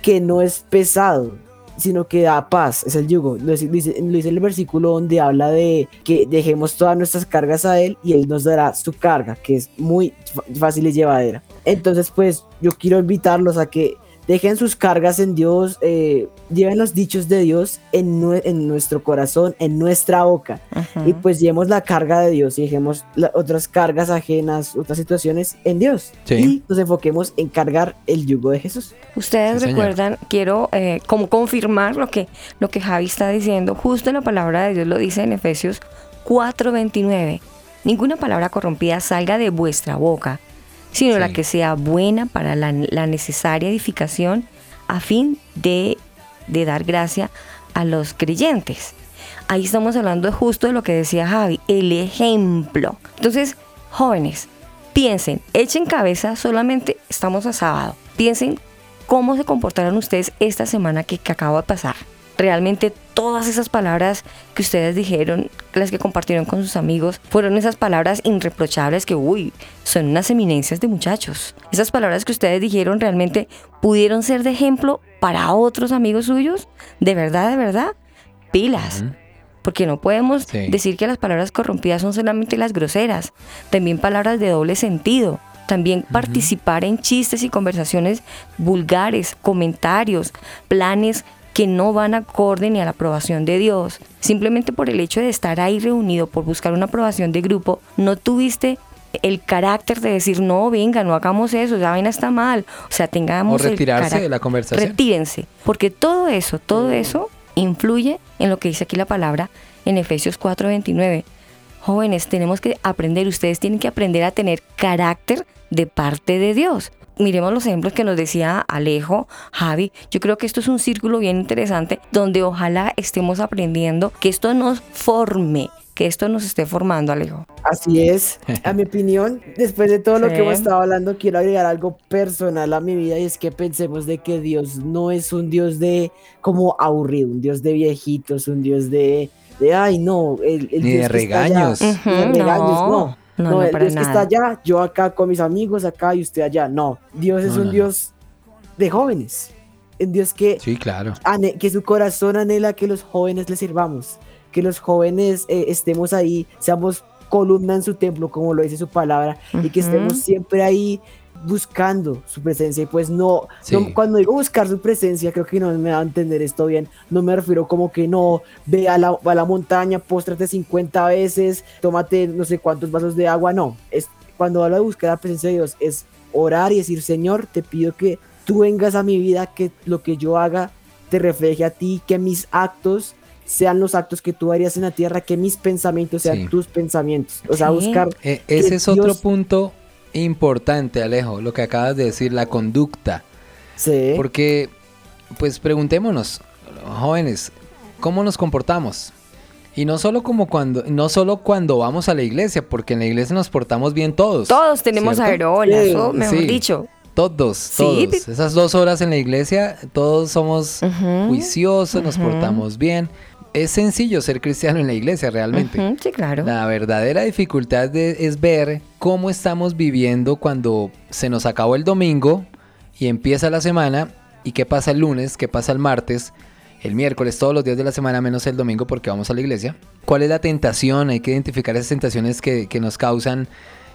Speaker 7: que no es pesado, sino que da paz, es el yugo. Lo dice, lo el versículo donde habla de que dejemos todas nuestras cargas a Él y Él nos dará su carga, que es muy fácil y llevadera. Entonces, pues yo quiero invitarlos a que dejen sus cargas en Dios, eh, lleven los dichos de Dios en, nue- en nuestro corazón, en nuestra boca. Y pues llevemos la carga de Dios y dejemos la- otras cargas ajenas, otras situaciones en Dios.
Speaker 8: Sí.
Speaker 7: Y nos enfoquemos en cargar el yugo de Jesús.
Speaker 6: Ustedes
Speaker 8: Sí, señor.
Speaker 6: recuerdan, quiero eh, como confirmar lo que, lo que Javi está diciendo. Justo la palabra de Dios lo dice en Efesios 4:29. Ninguna palabra corrompida salga de vuestra boca, sino la que sea buena para la, la necesaria edificación a fin de, de dar gracia a los creyentes. Ahí estamos hablando justo de lo que decía Javi, el ejemplo. Entonces, jóvenes, piensen, echen cabeza, solamente estamos a sábado. Piensen cómo se comportaron ustedes esta semana que, que acaba de pasar. Realmente todas esas palabras que ustedes dijeron, las que compartieron con sus amigos, fueron esas palabras irreprochables que, uy, son unas eminencias de muchachos. Esas palabras que ustedes dijeron realmente pudieron ser de ejemplo para otros amigos suyos. De verdad, de verdad, pilas. Porque no podemos
Speaker 8: Sí.
Speaker 6: decir que las palabras corrompidas son solamente las groseras, también palabras de doble sentido. También participar en chistes y conversaciones vulgares, comentarios, planes que no van acorde ni a la aprobación de Dios. Simplemente por el hecho de estar ahí reunido por buscar una aprobación de grupo, no tuviste el carácter de decir, no, venga, no hagamos eso, esa vaina está mal. O sea, tengamos
Speaker 8: O retirarse de la conversación.
Speaker 6: Retírense, porque todo eso, todo eso influye en lo que dice aquí la palabra en Efesios 4:29. Jóvenes, tenemos que aprender, ustedes tienen que aprender a tener carácter de parte de Dios. Miremos los ejemplos que nos decía Alejo, Javi. Yo creo que esto es un círculo bien interesante donde ojalá estemos aprendiendo que esto nos forme, que esto nos esté formando, Alejo.
Speaker 7: Así es. A mi opinión, después de todo lo
Speaker 6: Sí.
Speaker 7: que hemos estado hablando, quiero agregar algo personal a mi vida y es que pensemos de que Dios no es un Dios de como aburrido, un Dios de viejitos, un Dios de, de ay no, el, el
Speaker 8: Ni
Speaker 7: Dios
Speaker 8: de
Speaker 7: allá,
Speaker 8: regaños.
Speaker 7: ni de
Speaker 6: Ujú,
Speaker 7: regaños,
Speaker 6: no.
Speaker 7: no.
Speaker 6: No,
Speaker 7: No,
Speaker 6: no, para
Speaker 7: Dios que está allá, yo acá con mis amigos acá y usted allá. No, Dios es
Speaker 8: No,
Speaker 7: un
Speaker 8: no.
Speaker 7: Dios de jóvenes. Un Dios que
Speaker 8: Sí, claro.
Speaker 7: que su corazón anhela que los jóvenes le sirvamos, que los jóvenes eh, estemos ahí, seamos columna en su templo, como lo dice su palabra, y que estemos siempre ahí buscando su presencia. Y pues no,
Speaker 8: Sí.
Speaker 7: no- cuando digo buscar su presencia, creo que no me va a entender esto bien. No me refiero como que no, ve a la, a la montaña, póstrate 50 veces, tómate no sé cuántos vasos de agua. No, es cuando hablo de buscar la presencia de Dios, es orar y decir, Señor, te pido que tú vengas a mi vida, que lo que yo haga te refleje a ti, que mis actos sean los actos que tú harías en la tierra, que mis pensamientos sean
Speaker 8: Sí.
Speaker 7: tus pensamientos. O sea, buscar...
Speaker 8: Eh, ese es otro
Speaker 7: Dios-
Speaker 8: punto importante, Alejo, lo que acabas de decir, la conducta.
Speaker 7: Sí.
Speaker 8: Porque, pues preguntémonos, jóvenes, ¿cómo nos comportamos? Y no solo como cuando, no solo cuando vamos a la iglesia, porque en la iglesia nos portamos bien todos.
Speaker 6: Todos tenemos aerolas,
Speaker 7: Sí,
Speaker 6: o mejor
Speaker 8: sí.
Speaker 6: dicho.
Speaker 8: Todos, todos. Esas dos horas en la iglesia, todos somos juiciosos, nos portamos bien. Es sencillo ser cristiano en la iglesia realmente.
Speaker 6: Sí, claro.
Speaker 8: La verdadera dificultad de- es ver cómo estamos viviendo cuando se nos acabó el domingo y empieza la semana y qué pasa el lunes, qué pasa el martes, el miércoles, todos los días de la semana menos el domingo porque vamos a la iglesia. ¿Cuál es la tentación? Hay que identificar esas tentaciones que, que nos causan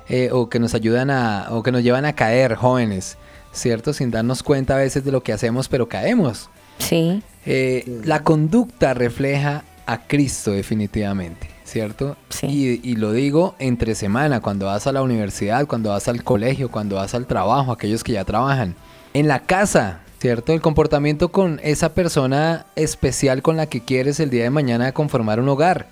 Speaker 8: eh, o que nos ayudan a o que nos llevan a caer jóvenes, ¿cierto? Sin darnos cuenta a veces de lo que hacemos, pero caemos.
Speaker 6: Sí.
Speaker 8: Eh, la conducta refleja a Cristo definitivamente, ¿cierto?
Speaker 6: Sí.
Speaker 8: Y, y lo digo entre semana, cuando vas a la universidad, cuando vas al colegio, cuando vas al trabajo, aquellos que ya trabajan. En la casa, ¿cierto? El comportamiento con esa persona especial con la que quieres el día de mañana conformar un hogar.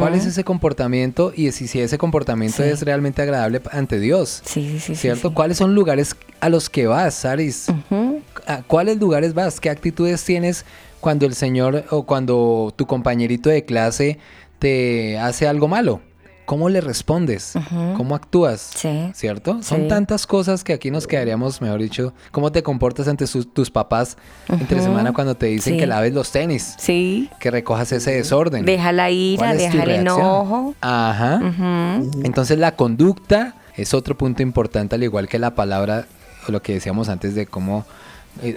Speaker 8: ¿Cuál es ese comportamiento? Y si, si ese comportamiento
Speaker 6: Sí.
Speaker 8: es realmente agradable ante Dios.
Speaker 6: Sí, sí, sí,
Speaker 8: ¿Cierto?
Speaker 6: sí.
Speaker 8: ¿Cuáles son lugares a los que vas, Saris?
Speaker 6: Ujú.
Speaker 8: ¿A cuáles lugares vas? ¿Qué actitudes tienes cuando el señor o cuando tu compañerito de clase te hace algo malo? ¿Cómo le respondes? ¿Cómo actúas?
Speaker 6: Sí.
Speaker 8: ¿Cierto? Son tantas cosas que aquí nos quedaríamos, mejor dicho, cómo te comportas ante sus- tus papás entre semana cuando te dicen
Speaker 6: Sí.
Speaker 8: que laves los tenis,
Speaker 6: Sí.
Speaker 8: que recojas ese desorden.
Speaker 6: Deja la ira,
Speaker 8: ¿Cuál es tu
Speaker 6: deja el enojo.
Speaker 8: Ajá. Entonces la conducta es otro punto importante, al igual que la palabra, o lo que decíamos antes de cómo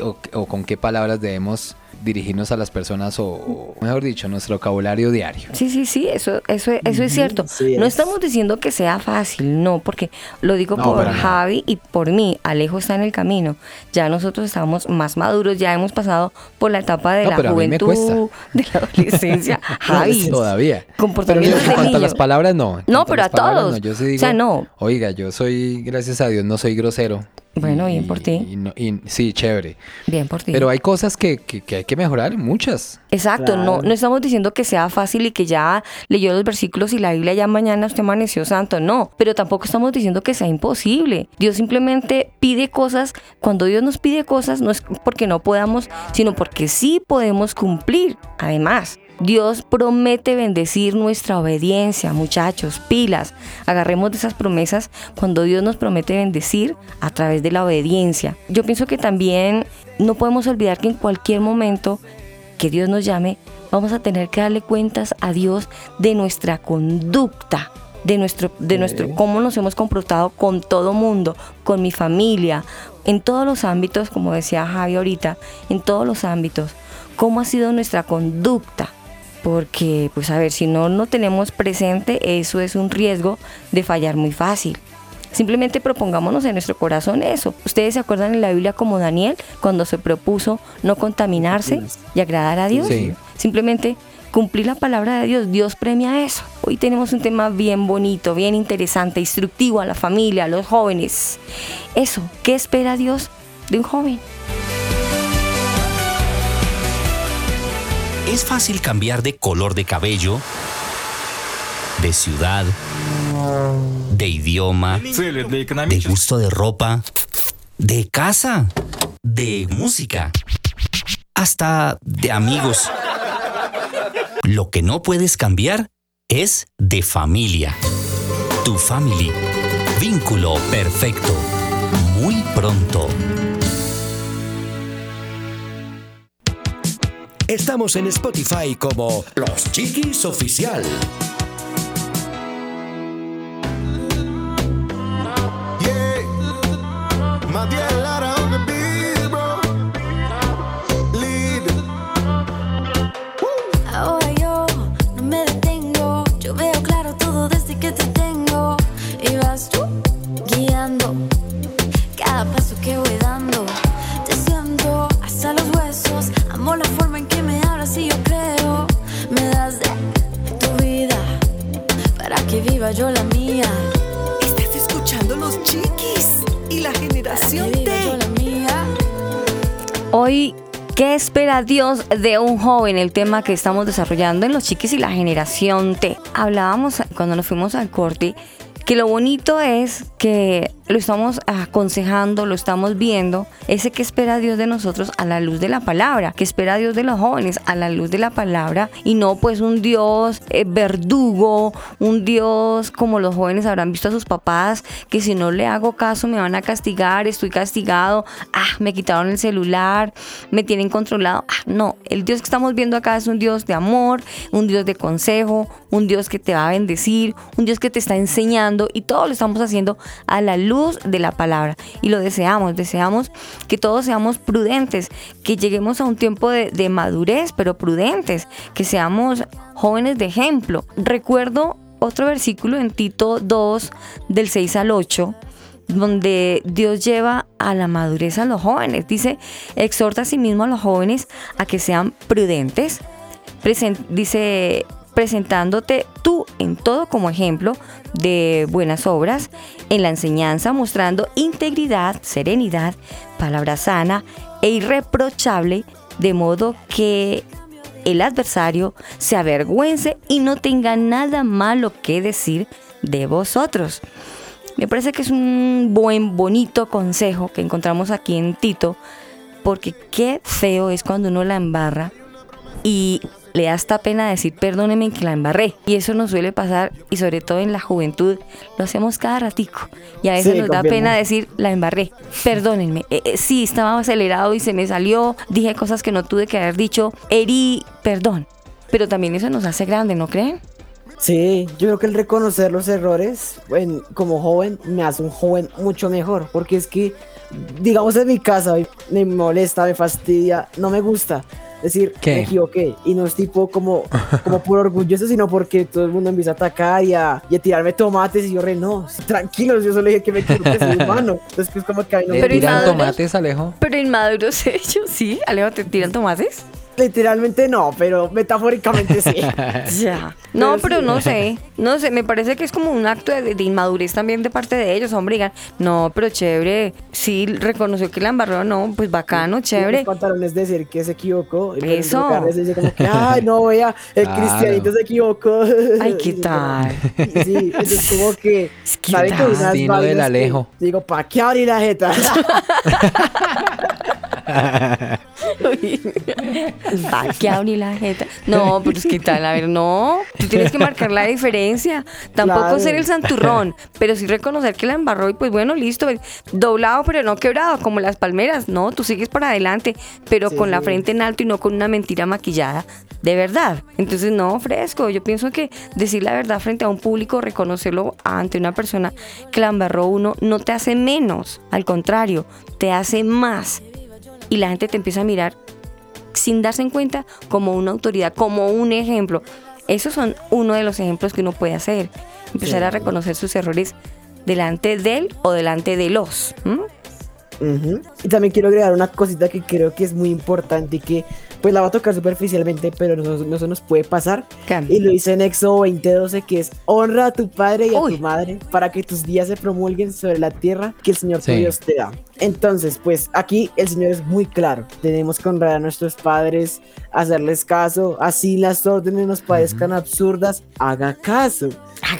Speaker 8: o, o con qué palabras debemos dirigirnos a las personas o, o, mejor dicho, nuestro vocabulario diario.
Speaker 6: Sí, sí, sí, eso, eso, eso es cierto.
Speaker 7: sí
Speaker 6: no
Speaker 7: es.
Speaker 6: estamos diciendo que sea fácil, no, porque lo digo
Speaker 8: No,
Speaker 6: por. Javi y por mí. Alejo está en el camino. Ya nosotros estamos más maduros, ya hemos pasado por la etapa de
Speaker 8: No,
Speaker 6: la
Speaker 8: pero
Speaker 6: juventud, de la adolescencia. Javi,
Speaker 8: Todavía. Pero
Speaker 6: comportamientos
Speaker 8: en
Speaker 6: de
Speaker 8: cuanto a
Speaker 6: niño.
Speaker 8: las palabras, no.
Speaker 6: No, pero a todos.
Speaker 8: no. Yo sí
Speaker 6: O sea, no.
Speaker 8: Oiga, yo soy, gracias a Dios, no soy grosero.
Speaker 6: Bueno,
Speaker 8: Y-
Speaker 6: bien por ti.
Speaker 8: y no- y- sí, chévere.
Speaker 6: Bien por ti.
Speaker 8: Pero hay cosas que, que- que hay que mejorar, muchas.
Speaker 6: Exacto, no, no estamos diciendo que sea fácil y que ya leyó los versículos y la Biblia ya mañana usted amaneció santo, no, pero tampoco estamos diciendo que sea imposible. Dios simplemente pide cosas, cuando Dios nos pide cosas no es porque no podamos, sino porque sí podemos cumplir. Además, Dios promete bendecir nuestra obediencia, muchachos, pilas. Agarremos de esas promesas cuando Dios nos promete bendecir a través de la obediencia. Yo pienso que también no podemos olvidar que en cualquier momento que Dios nos llame, vamos a tener que darle cuentas a Dios de nuestra conducta, de nuestro, de nuestro, cómo nos hemos comportado con todo mundo, con mi familia, en todos los ámbitos, como decía Javi ahorita, en todos los ámbitos, cómo ha sido nuestra conducta. Porque, pues a ver, si no no tenemos presente, eso es un riesgo de fallar muy fácil. Simplemente propongámonos en nuestro corazón eso. Ustedes se acuerdan en la Biblia como Daniel, cuando se propuso no contaminarse y agradar a Dios.
Speaker 8: Sí.
Speaker 6: Simplemente cumplir la palabra de Dios. Dios premia eso. Hoy tenemos un tema bien bonito, bien interesante, instructivo a la familia, a los jóvenes. Eso, ¿qué espera Dios de un joven?
Speaker 10: Es fácil cambiar de color de cabello, de ciudad, de idioma, de gusto de ropa, de casa, de música, hasta de amigos. Lo que no puedes cambiar es de familia. Tu family. Vínculo perfecto. Muy pronto.
Speaker 11: Estamos en Spotify como Los Chiquis Oficial.
Speaker 6: ¿Qué espera Dios de un joven? El tema que estamos desarrollando en los chiquis y la generación T. Hablábamos cuando nos fuimos al corte que lo bonito es que lo estamos aconsejando, lo estamos viendo, ese que espera Dios de nosotros a la luz de la palabra, que espera Dios de los jóvenes a la luz de la palabra y no pues un Dios eh, verdugo, un Dios como los jóvenes habrán visto a sus papás, que si no le hago caso me van a castigar, estoy castigado, ah, me quitaron el celular, me tienen controlado. Ah, no, el Dios que estamos viendo acá es un Dios de amor, un Dios de consejo, un Dios que te va a bendecir, un Dios que te está enseñando y todo lo estamos haciendo a la luz de la palabra. Y lo deseamos, deseamos que todos seamos prudentes, que lleguemos a un tiempo de, madurez, pero prudentes, que seamos jóvenes de ejemplo. Recuerdo otro versículo en Tito 2, del 6 al 8 donde Dios lleva a la madurez a los jóvenes. Dice, exhorta a sí mismo a los jóvenes a que sean prudentes. Dice, presentándote tú en todo como ejemplo de buenas obras, en la enseñanza mostrando integridad, serenidad, palabra sana e irreprochable, de modo que el adversario se avergüence y no tenga nada malo que decir de vosotros. Me parece que es un buen, bonito consejo que encontramos aquí en Tito, porque qué feo es cuando uno la embarra y le da hasta pena decir perdóneme que la embarré. Y eso nos suele pasar, y sobre todo en la juventud, lo hacemos cada ratico. Y a veces
Speaker 7: Sí,
Speaker 6: nos da pena decir la embarré, perdónenme. Eh, eh, sí, estaba acelerado y se me salió, dije cosas que no tuve que haber dicho, herí, perdón. Pero también eso nos hace grande, ¿no creen?
Speaker 7: Sí, yo creo que el reconocer los errores como joven me hace un joven mucho mejor, porque es que, digamos en mi casa, me molesta, me fastidia, no me gusta decir
Speaker 8: ¿Qué?
Speaker 7: me equivoqué y no es tipo como, como por orgulloso, sino porque todo el mundo empieza a atacar y a, y a tirarme tomates y yo re no, tranquilos, yo solo dije que me equivoqué, soy humano. Entonces pues como que a mí no
Speaker 8: ¿Le
Speaker 7: me
Speaker 6: Pero
Speaker 8: tiran
Speaker 6: inmaduros-
Speaker 8: tomates, Alejo?
Speaker 6: Pero inmaduros ellos, sí. Alejo, ¿te tiran tomates?
Speaker 7: Literalmente no, pero metafóricamente sí.
Speaker 6: Ya. No,
Speaker 7: Pero
Speaker 6: pero
Speaker 7: sí.
Speaker 6: no sé. No sé, me parece que es como un acto de, de inmadurez también de parte de ellos, hombre. Digan, no, pero chévere. Sí, reconoció que la embarró, no, pues bacano, chévere.
Speaker 7: Los pantalones decir que se equivocó. y
Speaker 6: Eso.
Speaker 7: dice como que, ay, no, vea, el
Speaker 8: Claro.
Speaker 7: cristianito se equivocó.
Speaker 6: Ay, ¿qué tal?
Speaker 7: Sí, eso es como que,
Speaker 6: ¿qué
Speaker 7: ¿sabe que unas
Speaker 8: del
Speaker 7: vainas que-. Digo, ¿pa' qué abrir la jeta?
Speaker 6: ¿Para qué abrir la jeta? No, pero es que tal, a ver, no. Tú tienes que marcar la diferencia. Tampoco
Speaker 7: Claro.
Speaker 6: ser el santurrón, pero sí reconocer que la embarró y pues bueno, listo. Doblado, pero no quebrado, como las palmeras. No, tú sigues para adelante, pero
Speaker 7: Sí,
Speaker 6: con la frente en alto y no con una mentira maquillada. De verdad. Entonces, no, fresco. Yo pienso que decir la verdad frente a un público, reconocerlo ante una persona que la embarró uno, no te hace menos. Al contrario, te hace más. Y la gente te empieza a mirar sin darse en cuenta como una autoridad, como un ejemplo. Esos son uno de los ejemplos que uno puede hacer. Empezar
Speaker 7: Sí.
Speaker 6: a reconocer sus errores delante de él o delante de los. ¿m?
Speaker 7: Ujú. Y también quiero agregar una cosita que creo que es muy importante y que pues la va a tocar superficialmente, pero no, no se nos puede pasar. Y lo dice en Éxodo 20:12 que es honra a tu padre y a tu madre para que tus días se promulguen sobre la tierra que el Señor tu
Speaker 8: Sí.
Speaker 7: Dios te da. Entonces, pues aquí el Señor es muy claro. Tenemos que honrar a nuestros padres, hacerles caso, así las órdenes nos parezcan absurdas, haga caso.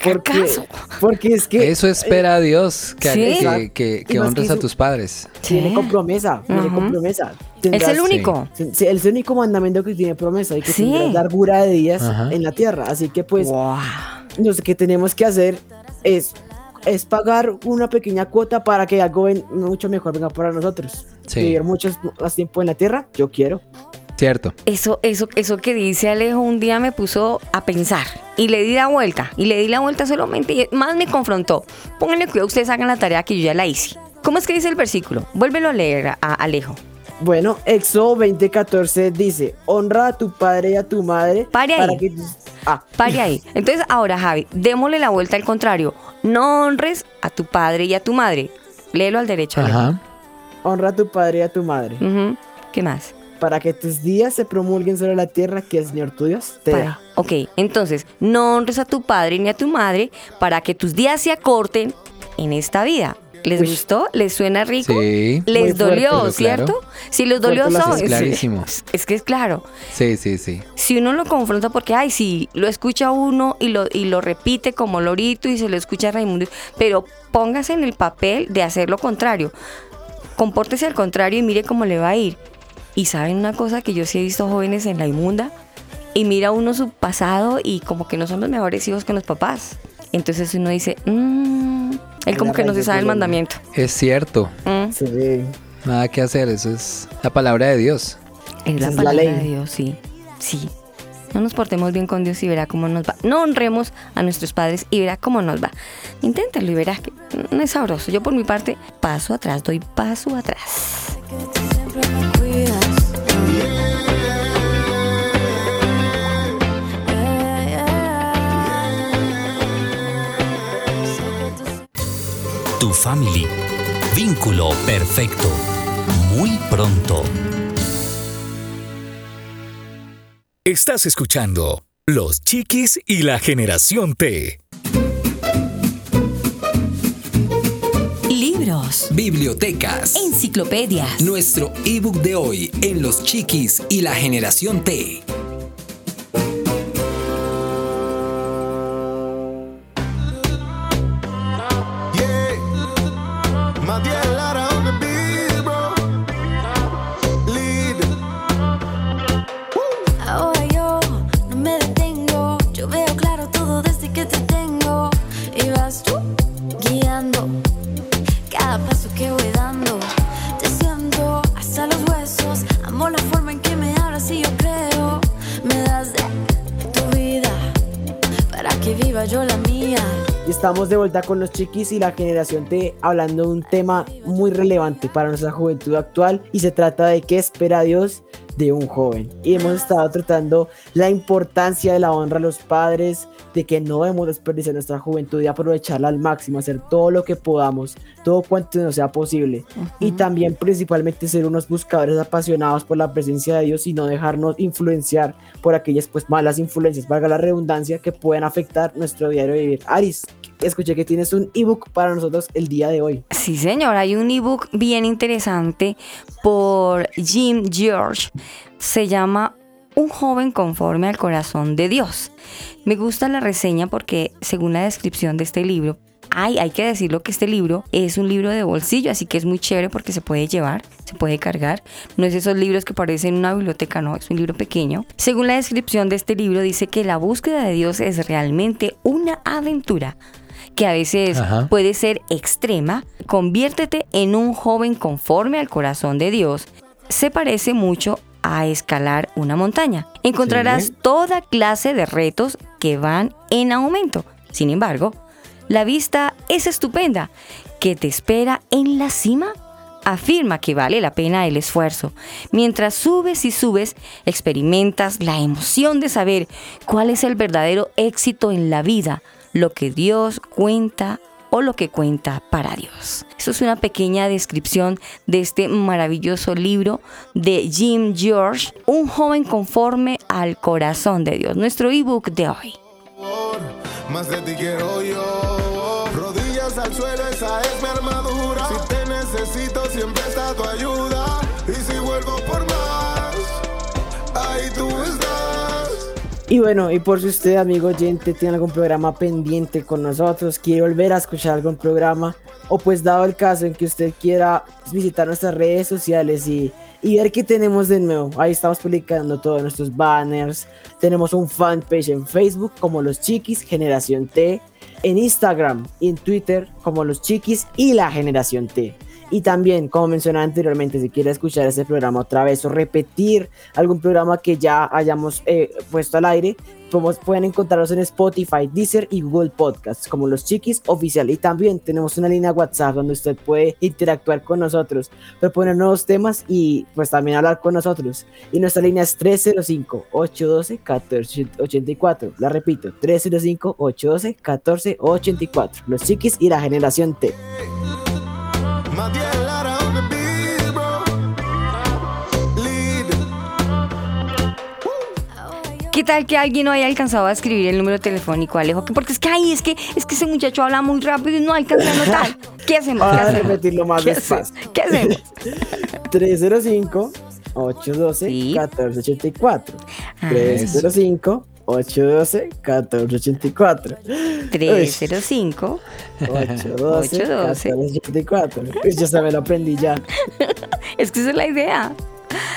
Speaker 7: porque,
Speaker 6: caso.
Speaker 7: Porque es que
Speaker 8: Eso espera a Dios, que,
Speaker 6: Sí.
Speaker 8: que, que- que honres
Speaker 7: que
Speaker 8: a tus padres.
Speaker 7: Tiene con promesa, tiene
Speaker 6: Ujú. Es el único.
Speaker 7: Sí, sí, el único mandamiento que tiene promesa y que
Speaker 6: Sí.
Speaker 7: tendrás largura de días
Speaker 8: Ajá.
Speaker 7: en la tierra. Así que pues lo que tenemos que hacer es, es pagar una pequeña cuota para que algo ven- mucho mejor venga para nosotros.
Speaker 8: Sí.
Speaker 7: Vivir mucho más tiempo en la tierra, yo quiero.
Speaker 8: Cierto.
Speaker 6: Eso, eso, eso que dice Alejo un día me puso a pensar y le di la vuelta y le di la vuelta solamente y más me confrontó. Pónganle cuidado, ustedes hagan la tarea que yo ya la hice. ¿Cómo es que dice el versículo? Vuélvelo a leer a Alejo.
Speaker 7: Bueno, Éxodo 20:14 dice, honra a tu padre y a tu madre.
Speaker 6: Pare
Speaker 7: para
Speaker 6: ahí.
Speaker 7: que tus- Ah,
Speaker 6: Pare ahí. Entonces, ahora, Javi, démosle la vuelta al contrario. No honres a tu padre y a tu madre. Léelo al derecho.
Speaker 8: Ajá.
Speaker 7: honra a tu padre y a tu madre.
Speaker 6: Ujú. ¿Qué más?
Speaker 7: Para que tus días se promulguen sobre la tierra que el Señor tu Dios te
Speaker 6: Para.
Speaker 7: da.
Speaker 6: Ok, entonces, no honres a tu padre ni a tu madre para que tus días se acorten en esta vida. ¿Les
Speaker 7: Uy.
Speaker 6: gustó? ¿Les suena rico?
Speaker 8: Sí.
Speaker 6: ¿Les
Speaker 7: fuerte,
Speaker 6: dolió, cierto?
Speaker 8: claro.
Speaker 6: Si les dolió, ¿sabes?
Speaker 8: haces clarísimo.
Speaker 6: Es, es que es claro.
Speaker 8: Sí, sí, sí.
Speaker 6: Si uno lo confronta porque, ay, sí, lo escucha uno y lo, y lo repite como lorito y se lo escucha a Raimundo, pero póngase en el papel de hacer lo contrario. Compórtese al contrario y mire cómo le va a ir. Y saben una cosa que yo sí he visto jóvenes en la inmunda y mira uno su pasado y como que no son los mejores hijos que los papás. Entonces uno dice, "Mm", él como que no se sabe el mandamiento.
Speaker 8: Es cierto.
Speaker 6: Mm,
Speaker 7: Sí.
Speaker 8: Nada que hacer. Eso es la palabra de Dios.
Speaker 6: Es la
Speaker 7: es la
Speaker 6: palabra
Speaker 7: ley.
Speaker 6: de Dios, sí. Sí. No nos portemos bien con Dios y verá cómo nos va. No honremos a nuestros padres y verá cómo nos va. Inténtalo y verás que no es sabroso. Yo por mi parte, paso atrás, doy paso atrás.
Speaker 10: Tu family. Vínculo perfecto. Muy pronto.
Speaker 11: Estás escuchando Los Chiquis y la Generación T.
Speaker 9: Libros, bibliotecas,
Speaker 12: Enciclopedias.
Speaker 9: nuestro ebook de hoy en Los Chiquis y la Generación T.
Speaker 2: de
Speaker 7: vuelta con los chiquis y la generación T hablando de un tema muy relevante para nuestra juventud actual y se trata de qué espera Dios de un joven. Y hemos estado tratando la importancia de la honra a los padres, de que no debemos desperdiciar nuestra juventud y aprovecharla al máximo, hacer todo lo que podamos, todo cuanto nos sea posible. Y también principalmente ser unos buscadores apasionados por la presencia de Dios y no dejarnos influenciar por aquellas pues malas influencias, valga la redundancia, que pueden afectar nuestro diario vivir. Aris, escuché que tienes un ebook para nosotros el día de hoy.
Speaker 6: Sí, señor, hay un ebook bien interesante por Jim George. Se llama Un joven conforme al corazón de Dios. Me gusta la reseña porque, según la descripción de este libro, hay, hay que decirlo que este libro es un libro de bolsillo, así que es muy chévere porque se puede llevar, se puede cargar. No es esos libros que parecen una biblioteca, no, es un libro pequeño. Según la descripción de este libro, dice que la búsqueda de Dios es realmente una aventura que a veces
Speaker 8: Ajá.
Speaker 6: puede ser extrema, conviértete en un joven conforme al corazón de Dios. Se parece mucho a escalar una montaña. Encontrarás
Speaker 8: Sí.
Speaker 6: toda clase de retos que van en aumento. Sin embargo, la vista es estupenda. que te espera en la cima? Afirma que vale la pena el esfuerzo. Mientras subes y subes, experimentas la emoción de saber cuál es el verdadero éxito en la vida, lo que Dios cuenta o lo que cuenta para Dios. Esto es una pequeña descripción de este maravilloso libro de Jim George, Un joven conforme al corazón de Dios, nuestro ebook de hoy.
Speaker 5: Más de ti. Rodillas al suelo, esa es Y
Speaker 7: bueno, y por si usted, amigo oyente, tiene algún programa pendiente con nosotros, quiere volver a escuchar algún programa, o pues dado el caso en que usted quiera visitar nuestras redes sociales y, y ver qué tenemos de nuevo, ahí estamos publicando todos nuestros banners, tenemos un fanpage en Facebook como Los Chiquis Generación T, en Instagram y en Twitter como Los Chiquis y la Generación T. Y también, como mencioné anteriormente, si quiere escuchar este programa otra vez o repetir algún programa que ya hayamos eh, puesto al aire, como pueden encontrarlos en Spotify, Deezer y Google Podcasts, como los Chiquis Oficial. Y también tenemos una línea WhatsApp donde usted puede interactuar con nosotros, proponer nuevos temas y pues también hablar con nosotros. Y nuestra línea es 305-812-1484. La repito, 305-812-1484. Los Chiquis y la generación T.
Speaker 6: ¿Qué tal que alguien no haya alcanzado a escribir el número telefónico, Alejo? Que Porque es que ahí es que es que ese muchacho habla muy rápido y no alcanza a notar. ¿Qué hacemos? ¿Qué
Speaker 7: Vamos a
Speaker 6: hacemos?
Speaker 7: repetirlo más
Speaker 6: ¿Qué
Speaker 7: despacio.
Speaker 6: ¿Qué hacemos?
Speaker 7: 305 812 1484. 305 812 1484.
Speaker 6: 305
Speaker 7: 812
Speaker 6: 812.
Speaker 7: 1484. Pues ya se me lo aprendí ya.
Speaker 6: Es que esa es la idea.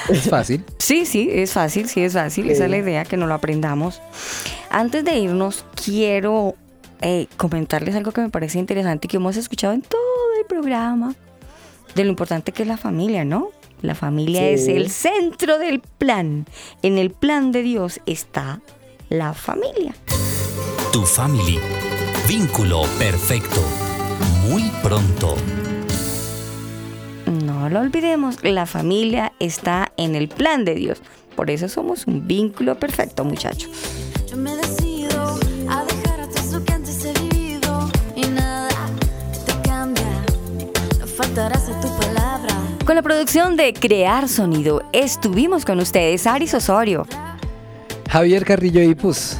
Speaker 8: Es fácil.
Speaker 6: Sí, sí, es fácil, sí es fácil. Esa es la idea, que no lo aprendamos. Antes de irnos, quiero eh, comentarles algo que me parece interesante y que hemos escuchado en todo el programa, de lo importante que es la familia, ¿no? La familia
Speaker 7: Sí.
Speaker 6: es el centro del plan. En el plan de Dios está la familia.
Speaker 10: Tu family. Vínculo perfecto. Muy pronto.
Speaker 6: No lo olvidemos, la familia está en el plan de Dios. Por eso somos un vínculo perfecto, muchachos.
Speaker 2: Yo me decido a dejar atrás lo que antes he vivido y nada te cambia. No faltarás a tu palabra.
Speaker 6: Con la producción de Crear Sonido, estuvimos con ustedes, Aris Osorio.
Speaker 8: Javier Carrillo Ipus.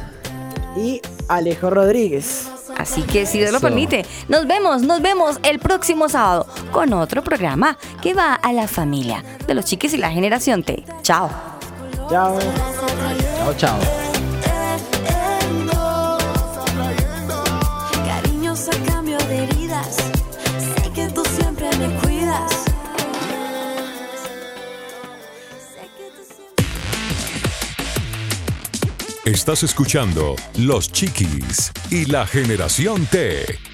Speaker 7: Y Alejo Rodríguez.
Speaker 6: Así que si Dios lo permite, nos vemos, nos vemos el próximo sábado con otro programa que va a la familia de los chiquis y la generación T. Chao.
Speaker 7: Chao.
Speaker 8: Chao, chao.
Speaker 11: Estás escuchando Los Chiquis y la Generación T.